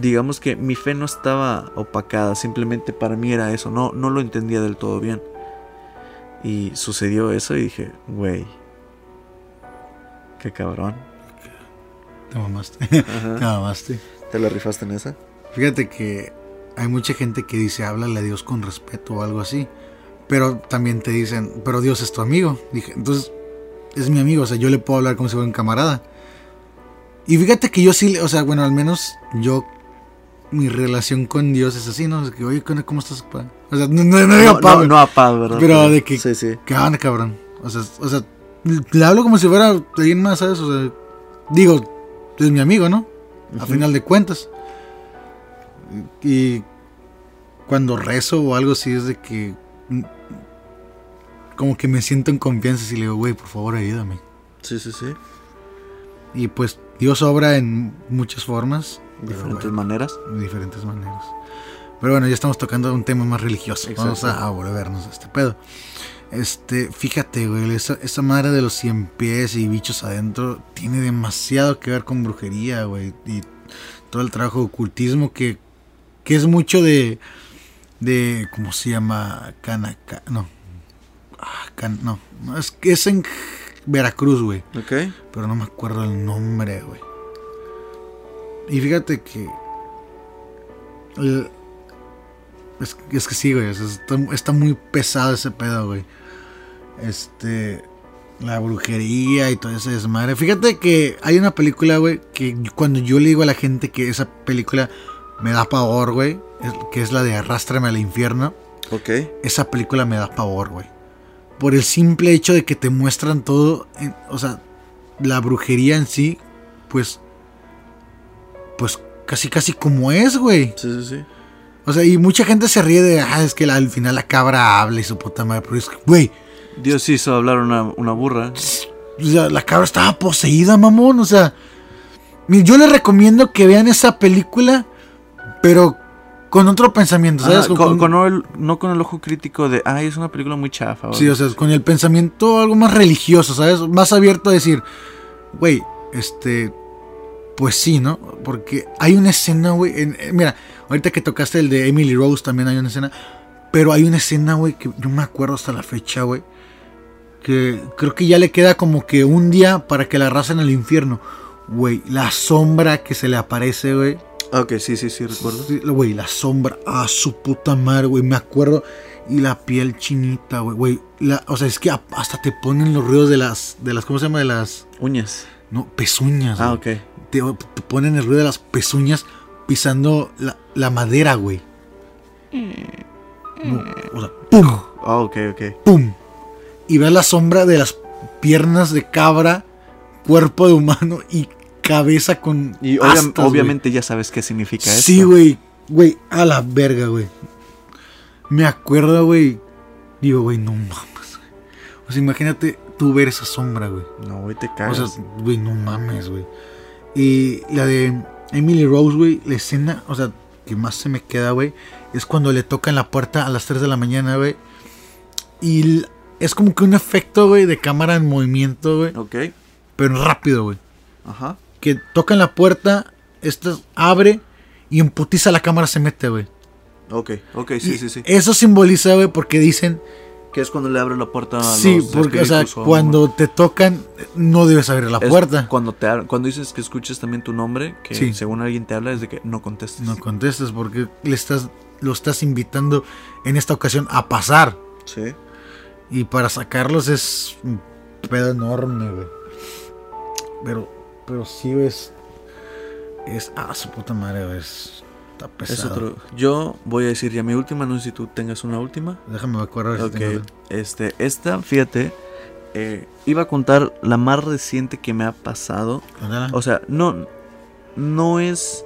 digamos que mi fe no estaba opacada. Simplemente para mí era eso. No, no lo entendía del todo bien. Y sucedió eso y dije, güey. Qué cabrón. Te mamaste. [laughs] Te mamaste. ¿Te la rifaste en esa? Fíjate que hay mucha gente que dice, háblale a Dios con respeto o algo así. Pero también te dicen, pero Dios es tu amigo. Dije, entonces, es mi amigo, o sea, yo le puedo hablar como si fuera un camarada. Y fíjate que yo sí, o sea, bueno, al menos yo, mi relación con Dios es así, ¿no? Es que, oye. ¿cómo estás, pa? O sea, no, no, no digo No, pa, no, no a ¿verdad? Pero de que- Sí, sí. ¿Qué onda, cabrón? O sea, o sea, le hablo como si fuera alguien más, ¿sabes? O sea, digo, es mi amigo, ¿no? A final de cuentas. Y cuando rezo o algo así es de que como que me siento en confianza y le digo, güey, por favor, ayúdame. Sí, sí, sí. Y pues Dios obra en muchas formas. Diferentes bueno, maneras. de diferentes maneras. Pero bueno, ya estamos tocando un tema más religioso. Vamos a, a volvernos a este pedo. Este, fíjate, güey, esa, esa madre de los 100 pies y bichos adentro tiene demasiado que ver con brujería, güey. Y todo el trabajo de ocultismo que, que es mucho de, de, ¿cómo se llama? Canaca, no. Ah, can- no, es que es en Veracruz, güey. Ok. Pero no me acuerdo el nombre, güey. Y fíjate que. el- es, es que sí, güey. está, está muy pesado ese pedo, güey. Este. La brujería y todo ese desmadre. Fíjate que hay una película, güey, que cuando yo le digo a la gente que esa película me da pavor, güey, que es la de Arrástrame al infierno Ok. esa película me da pavor, güey. Por el simple hecho de que te muestran todo, en- o sea, la brujería en sí, pues, pues casi casi como es, güey. Sí, sí, sí. O sea, y mucha gente se ríe de, ah, es que la- al final la cabra habla y su puta madre, pero es que, güey, Dios hizo hablar una, una burra. o sea, la cabra estaba poseída, mamón, o sea, yo les recomiendo que vean esa película, pero con otro pensamiento, ¿sabes? Con, con el- no con el ojo crítico de, ay, es una película muy chafa. Sí, o sea, con el pensamiento algo más religioso, ¿sabes? Más abierto a decir, güey, este, pues sí, ¿no? Porque hay una escena, güey, eh, mira, ahorita que tocaste el de Emily Rose también hay una escena, pero hay una escena, güey, que yo me acuerdo hasta la fecha, güey, que creo que ya le queda como que un día para que la arrasen al infierno, güey, la sombra que se le aparece, güey, Ok, sí, sí, sí, recuerdo. Güey, la sombra, a su puta madre, güey, me acuerdo. Y la piel chinita, güey, güey. O sea, es que hasta te ponen los ruidos de las, de las, ¿cómo se llama? De las, Uñas. no, pezuñas. Ah, ok. te, te ponen el ruido de las pezuñas pisando la, la madera, güey. No, o sea, ¡pum! Ah, ok, ok. ¡pum! Y ves la sombra de las piernas de cabra, cuerpo de humano y cabeza con. Y obvia- astas, güey. obviamente ya sabes qué significa eso. Sí, güey. Güey, a la verga, güey. Me acuerdo, güey. Digo, güey, no mames, güey. O sea, imagínate tú ver esa sombra, güey. No, güey, te O cagas. sea, güey, no mames, güey. Y la de Emily Rose, güey, la escena, o sea, que más se me queda, güey, es cuando le tocan la puerta a las 3 de la mañana, güey. Y es como que un efecto, güey, de cámara en movimiento, güey. ok. Pero rápido, güey. Ajá. Que tocan la puerta, esta abre y en putiza la cámara se mete, güey. Ok, ok, sí, Y sí, sí. Eso simboliza, güey, porque dicen, Que es cuando le abre la puerta a sí, los porque, o sea, cuando te tocan, no debes abrir la Es puerta. Cuando, te, cuando dices que escuches también tu nombre, que Sí. según alguien te habla, es de que no contestes. No contestes porque le estás, lo estás invitando en esta ocasión a pasar. Sí. Y para sacarlos es un pedo enorme, güey. Pero, pero sí es. Es. Ah, su puta madre. Es, está Es pesado. otro. Yo voy a decir ya mi última, no sé si tú tengas una última. Déjame acordar Ok, este, esta, fíjate, eh, iba a contar la más reciente que me ha pasado. O sea, no, no es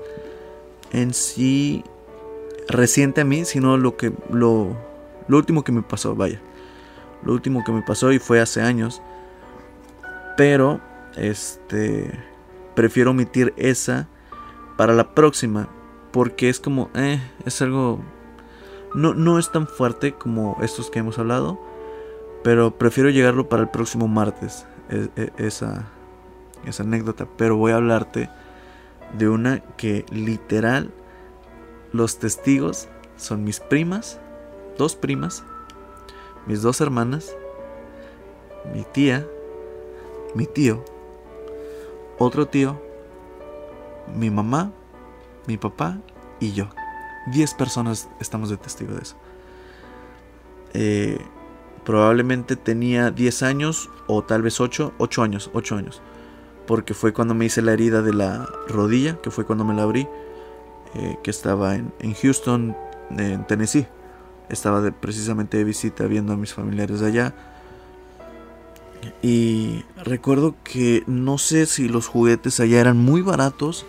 en sí reciente a mí, sino lo que, lo, lo último que me pasó, vaya. Lo último que me pasó y fue hace años. Pero, este, prefiero omitir esa para la próxima. Porque es como, eh, es algo... No, no es tan fuerte como estos que hemos hablado. Pero prefiero llegarlo para el próximo martes. e- e- esa, esa anécdota. Pero voy a hablarte de una que literal los testigos son mis primas, dos primas, mis dos hermanas, mi tía, mi tío, otro tío, mi mamá, mi papá y yo. Diez personas estamos de testigo de eso. Eh, probablemente tenía 10 años o tal vez 8, 8 años, 8 años. Porque fue cuando me hice la herida de la rodilla, que fue cuando me la abrí, eh, que estaba en, Houston, en Tennessee. Estaba precisamente de visita viendo a mis familiares allá. Y recuerdo que no sé si los juguetes allá eran muy baratos,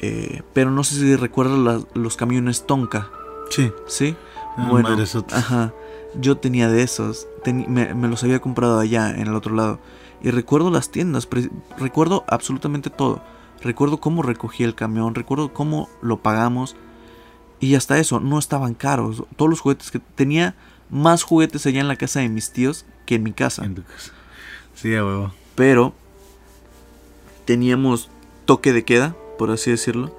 eh, pero no sé si recuerdas los camiones Tonka, Sí. ¿sí? Ah, bueno, ajá. Yo tenía de esos. me, los había comprado allá, en el otro lado. Y recuerdo las tiendas. Recuerdo absolutamente todo. Recuerdo cómo recogí el camión. Recuerdo cómo lo pagamos. Y hasta eso, no estaban caros. Todos los juguetes que tenía más juguetes allá en la casa de mis tíos que en mi casa. En tu casa. Sí, a huevo. Pero teníamos toque de queda, por así decirlo.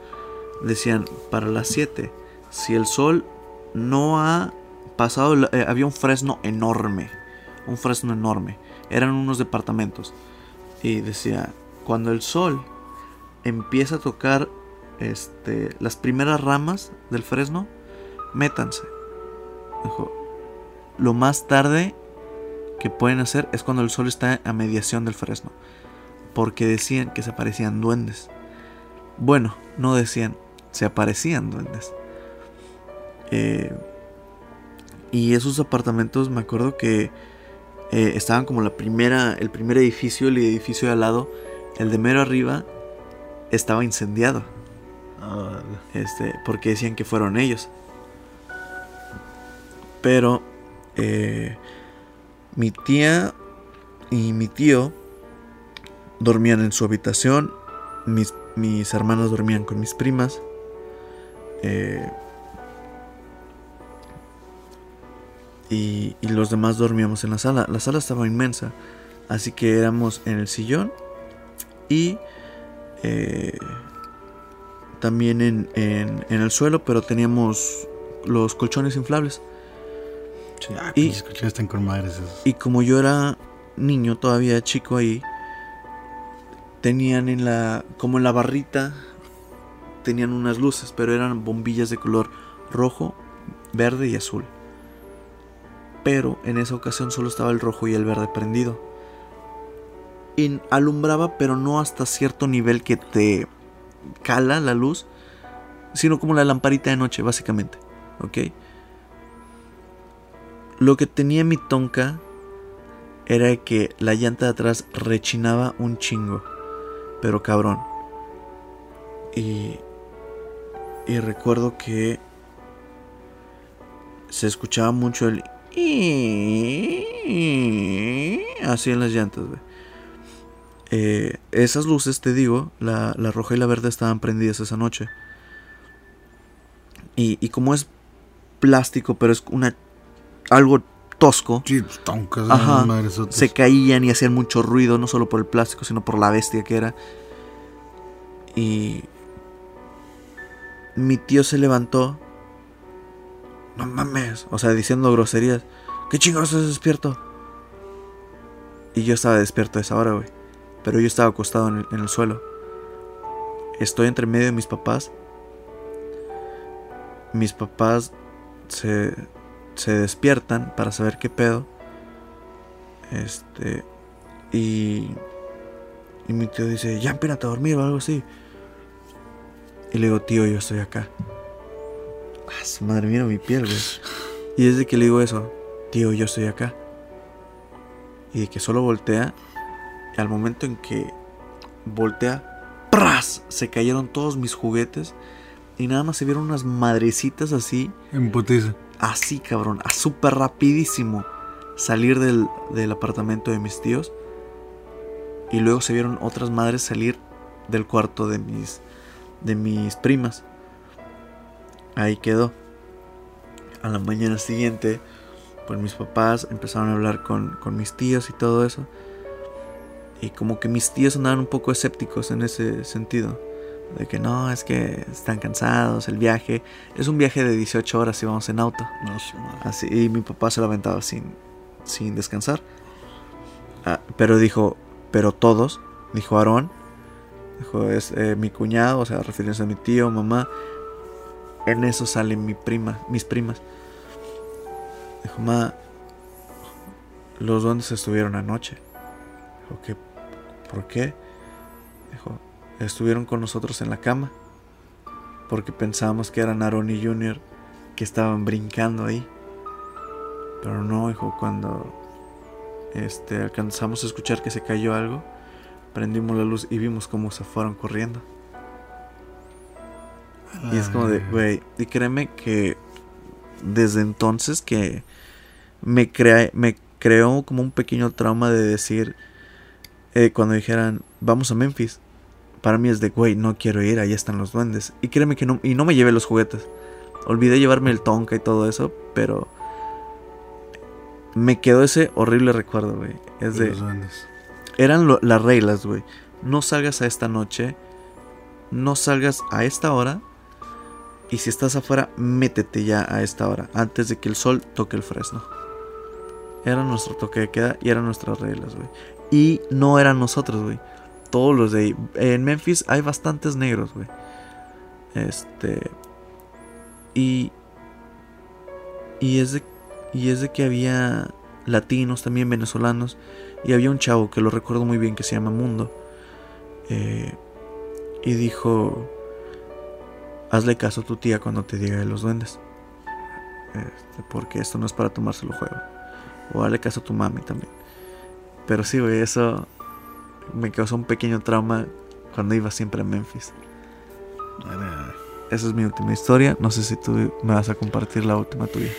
Decían, para las 7, si el sol no ha pasado, eh, había un fresno enorme, un fresno enorme. Eran unos departamentos. Y decía, cuando el sol empieza a tocar este, las primeras ramas del fresno, métanse. Dijo, lo más tarde que pueden hacer es cuando el sol está a mediación del fresno. Porque decían que se aparecían duendes. Bueno, no decían, se aparecían duendes. Eh, y esos apartamentos me acuerdo que eh, estaban como la primera, el primer edificio, el edificio de al lado, el de mero arriba, estaba incendiado. Ah, este, porque decían que fueron ellos. Pero eh, mi tía y mi tío dormían en su habitación. Mis, mis hermanos dormían con mis primas. Eh, y, los demás dormíamos en la sala. La sala estaba inmensa. Así que éramos en el sillón y eh, también en, en, el suelo, pero teníamos los colchones inflables. Ah, y, están con madres y como yo era niño todavía chico ahí, tenían en la, como en la barrita, tenían unas luces, pero eran bombillas de color rojo, verde y azul. Pero en esa ocasión solo estaba el rojo y el verde prendido. Y alumbraba, pero no hasta cierto nivel que te cala la luz, sino como la lamparita de noche, básicamente. ¿Ok? Lo que tenía mi tonka era que la llanta de atrás rechinaba un chingo. Pero cabrón. Y, y recuerdo que se escuchaba mucho el... Así en las llantas, eh, esas luces, te digo, la, roja y la verde estaban prendidas esa noche. Y, y como es plástico, pero es una algo tosco. Pues, se caían y hacían mucho ruido, no solo por el plástico, sino por la bestia que era. Y mi tío se levantó. No mames, o sea, diciendo groserías. ¿Qué chingados estás despierto? Y yo estaba despierto a esa hora, güey. Pero yo estaba acostado en el suelo. Estoy entre medio de mis papás. Mis papás se, se despiertan para saber qué pedo. Este. Y. Y mi tío dice, ya empínate a dormir o algo así. Y le digo, tío, yo estoy acá. Ah, madre, mira mi piel, güey. Y desde que le digo eso, tío, yo estoy acá. Y de que solo voltea. Y al momento en que voltea, ¡pras! Se cayeron todos mis juguetes. Y nada más se vieron unas madrecitas así. En así, cabrón, a súper rapidísimo salir del, del apartamento de mis tíos. Y luego se vieron otras madres salir del cuarto de mis, de mis primas. Ahí quedó. A la mañana siguiente, pues mis papás empezaron a hablar con, con mis tíos y todo eso. Y como que mis tíos andaban un poco escépticos en ese sentido. De que no, es que están cansados, el viaje. Es un viaje de 18 horas y vamos en auto. Así, y mi papá se lo aventaba sin, sin descansar. Ah, pero dijo, pero todos, dijo Aarón, dijo, es eh, mi cuñado, o sea, refiriéndose a mi tío, mamá. En eso salen mi prima, mis primas. Dijo, ma, los duendes estuvieron anoche. Dijo, ¿qué? ¿Por qué? Estuvieron con nosotros en la cama. Porque pensábamos que eran Aaron y Junior que estaban brincando ahí. Pero no, hijo, cuando este, alcanzamos a escuchar que se cayó algo, prendimos la luz y vimos cómo se fueron corriendo. Y es como de, güey, y créeme que desde entonces que me, crea, me creó como un pequeño trauma de decir, eh, cuando dijeran, vamos a Memphis, para mí es de, güey, no quiero ir, ahí están los duendes. Y créeme que no, y no me llevé los juguetes. Olvidé llevarme el tonka y todo eso, pero me quedó ese horrible recuerdo, güey. Es de... Los duendes. Eran lo- las reglas, güey. No salgas a esta noche. No salgas a esta hora. Y si estás afuera, métete ya a esta hora. Antes de que el sol toque el fresno. Era nuestro toque de queda y eran nuestras reglas, güey. Y no eran nosotros, güey. Todos los de ahí. En Memphis hay bastantes negros, güey. Este. Y. Y es de. Y es de que había latinos, también venezolanos. Y había un chavo que lo recuerdo muy bien que se llama Mundo. Eh, y dijo, hazle caso a tu tía cuando te diga de los duendes. Este, porque esto no es para tomárselo juego. O hazle caso a tu mami también. Pero sí, güey, eso me causó un pequeño trauma cuando iba siempre a Memphis. Esa es mi última historia. No sé si tú me vas a compartir la última tuya.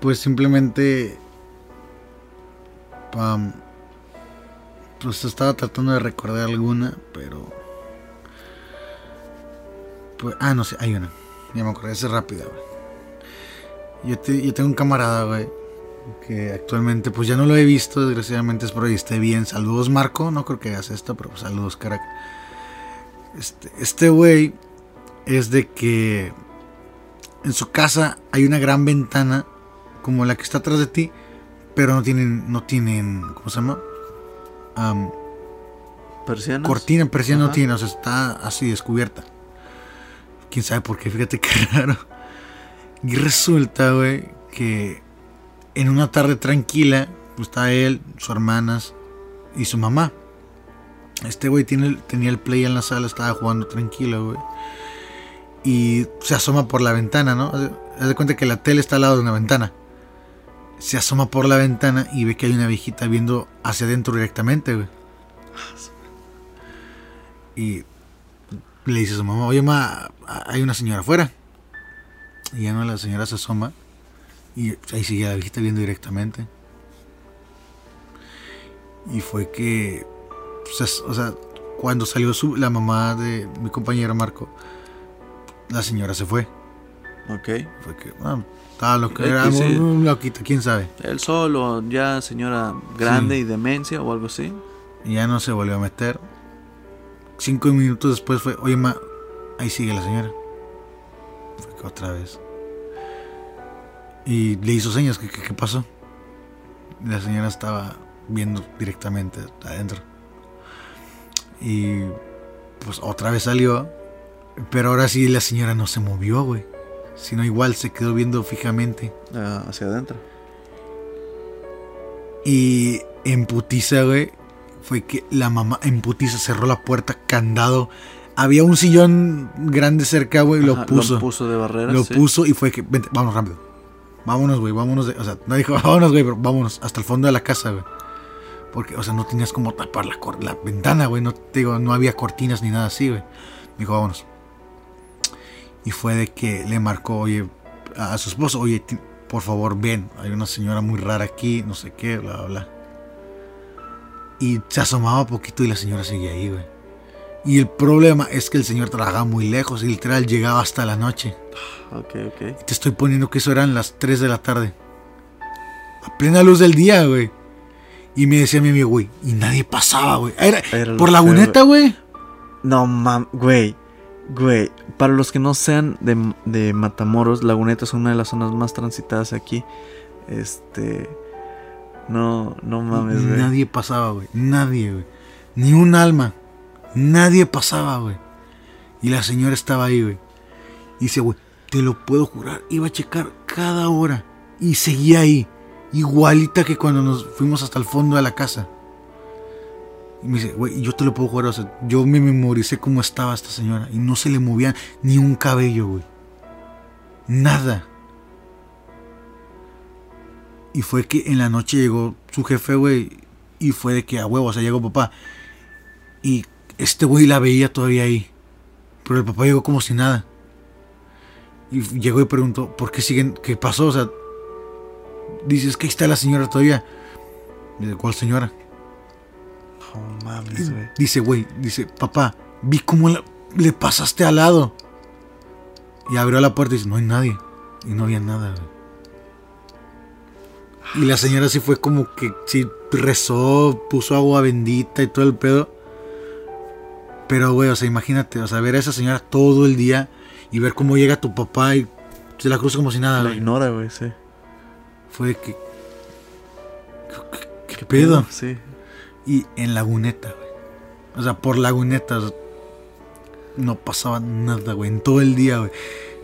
Pues simplemente. pam, pues estaba tratando de recordar alguna, pero. Pues, ah, no sé, hay una. Ya me acordé, es rápida, güey. Yo, te- yo tengo un camarada, güey, que actualmente, pues ya no lo he visto, desgraciadamente espero que esté bien. Saludos, Marco. No creo que hagas esto, pero pues, saludos, carac. Este, este güey es de que en su casa hay una gran ventana como la que está atrás de ti, pero no tienen, no tienen, ¿cómo se llama? Am, ¿Persianas? cortina, persiana no tiene, o sea, está así descubierta. Quién sabe por qué, fíjate qué [laughs] raro. Y resulta, güey, que en una tarde tranquila, pues está él, sus hermanas y su mamá. Este güey tiene, tenía el play en la sala, estaba jugando tranquilo, güey. Y se asoma por la ventana, ¿no? Haz de- cuenta que la tele está al lado de una ventana. Se asoma por la ventana y ve que hay una viejita viendo hacia adentro directamente, güey. Y le dice a su mamá, oye, ma, hay una señora afuera. Y ya no, la señora se asoma. Y ahí sigue la viejita viendo directamente. Y fue que, pues, o sea, cuando salió su, la mamá de mi compañero Marco, la señora se fue. Ok. Fue que, ah, estaba loca, X, era sí. un loquito, quién sabe. El sol o ya señora grande Sí. y demencia o algo así. Y ya no se volvió a meter. Cinco minutos después fue, oye, ma, ahí sigue la señora. Fue que otra vez. Y le hizo señas, ¿qué, qué, qué pasó? La señora estaba viendo directamente adentro. Y pues otra vez salió. Pero ahora sí la señora no se movió, güey. Sino igual se quedó viendo fijamente. ah, hacia adentro. Y en putiza, güey, fue que la mamá en putiza cerró la puerta, candado. Había un sillón grande cerca, güey, lo puso. Lo puso de barrera. Lo sí. puso y fue que, vente, vámonos rápido. Vámonos, güey, vámonos. de- o sea, no dijo, [laughs] vámonos, güey, pero vámonos hasta el fondo de la casa, güey. Porque, o sea, no tenías como tapar la, cor- la ventana, güey. No, te digo, no había cortinas ni nada así, güey. Dijo, vámonos. Y fue de que le marcó, oye, a, a su esposo, oye, por favor, ven. Hay una señora muy rara aquí, no sé qué, bla, bla, bla. Y se asomaba poquito y la señora seguía ahí, güey. Y el problema es que el señor trabajaba muy lejos y literal llegaba hasta la noche. Ok, ok. Te estoy poniendo que eso eran las 3 de la tarde. A plena luz del día, güey. Y me decía mi amigo, güey, y nadie pasaba, güey. Era, por feo, Laguneta, güey. No mam, güey. Güey, para los que no sean de, de Matamoros, Laguneta es una de las zonas más transitadas aquí. Este. No, no mames, güey. Nadie pasaba, güey. Nadie, güey. Ni un alma. Nadie pasaba, güey. Y la señora estaba ahí, güey. Y dice, güey, te lo puedo jurar. Iba a checar cada hora. Y seguía ahí. Igualita que cuando nos fuimos hasta el fondo de la casa. Y me dice, güey, yo te lo puedo jurar. O sea, yo me memoricé cómo estaba esta señora. Y no se le movía ni un cabello, güey. Nada. Y fue que en la noche llegó su jefe, güey. Y fue de que a huevo, o sea, llegó papá. Y este güey la veía todavía ahí. Pero el papá llegó como si nada. Y llegó y preguntó, ¿por qué siguen? ¿Qué pasó? O sea, dices que ahí está la señora todavía. Dice, ¿cuál señora? Oh, mames, güey. Dice, güey, dice, papá, vi cómo la- le pasaste al lado. Y abrió la puerta y dice, no hay nadie. Y no había nada, güey. Y la señora sí fue como que sí rezó, puso agua bendita y todo el pedo. Pero, güey, o sea, imagínate, o sea, ver a esa señora todo el día y ver cómo llega tu papá y se la cruza como si nada, La ignora, güey, sí. Fue que. ¿Qué, qué pedo? Sí. Y en Laguneta, güey. O sea, por Laguneta o sea, no pasaba nada, güey. En todo el día, güey.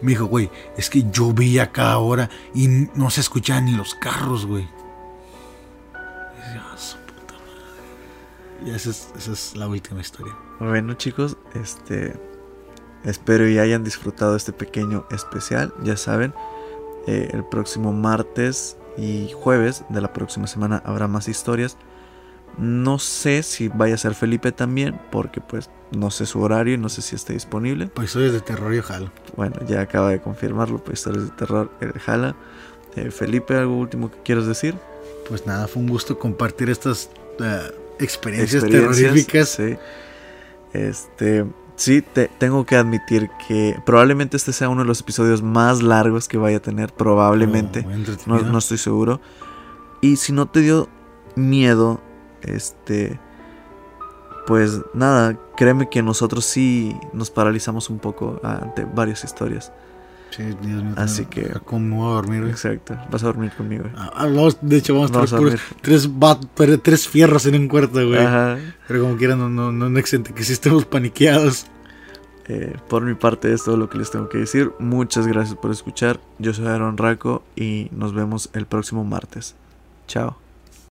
Me dijo, güey, es que yo veía cada hora y no se escuchaban ni los carros, güey. Y esa es, esa es la última historia. Bueno, chicos, este. Espero y hayan disfrutado este pequeño especial. Ya saben, eh, el próximo martes y jueves de la próxima semana habrá más historias. No sé si vaya a ser Felipe también, porque pues no sé su horario y no sé si esté disponible. Pues historias de terror y ojalá. Bueno, ya acaba de confirmarlo, pues historias de terror, el Jala. Eh, Felipe, ¿algo último que quieras decir? Pues nada, fue un gusto compartir estas eh, experiencias, terroríficas. Sí. Este, sí, te, tengo que admitir que probablemente este sea uno de los episodios más largos que vaya a tener, probablemente. Muy No, no estoy seguro. Y si no te dio miedo, este, pues nada, créeme que nosotros sí nos paralizamos un poco ante varias historias. Sí, Dios mío, Así no- que- ¿Cómo voy a dormir, güey? Exacto. Vas a dormir conmigo. Ah, ah, vamos, de hecho, vamos, Vamos a tener tres, tres fierros en un cuarto, güey. Ajá. Pero como quiera, no, no, no, no exente que sí estemos paniqueados. Eh, por mi parte es todo lo que les tengo que decir. Muchas gracias por escuchar. Yo soy Aaron Raco y nos vemos el próximo martes. Chao.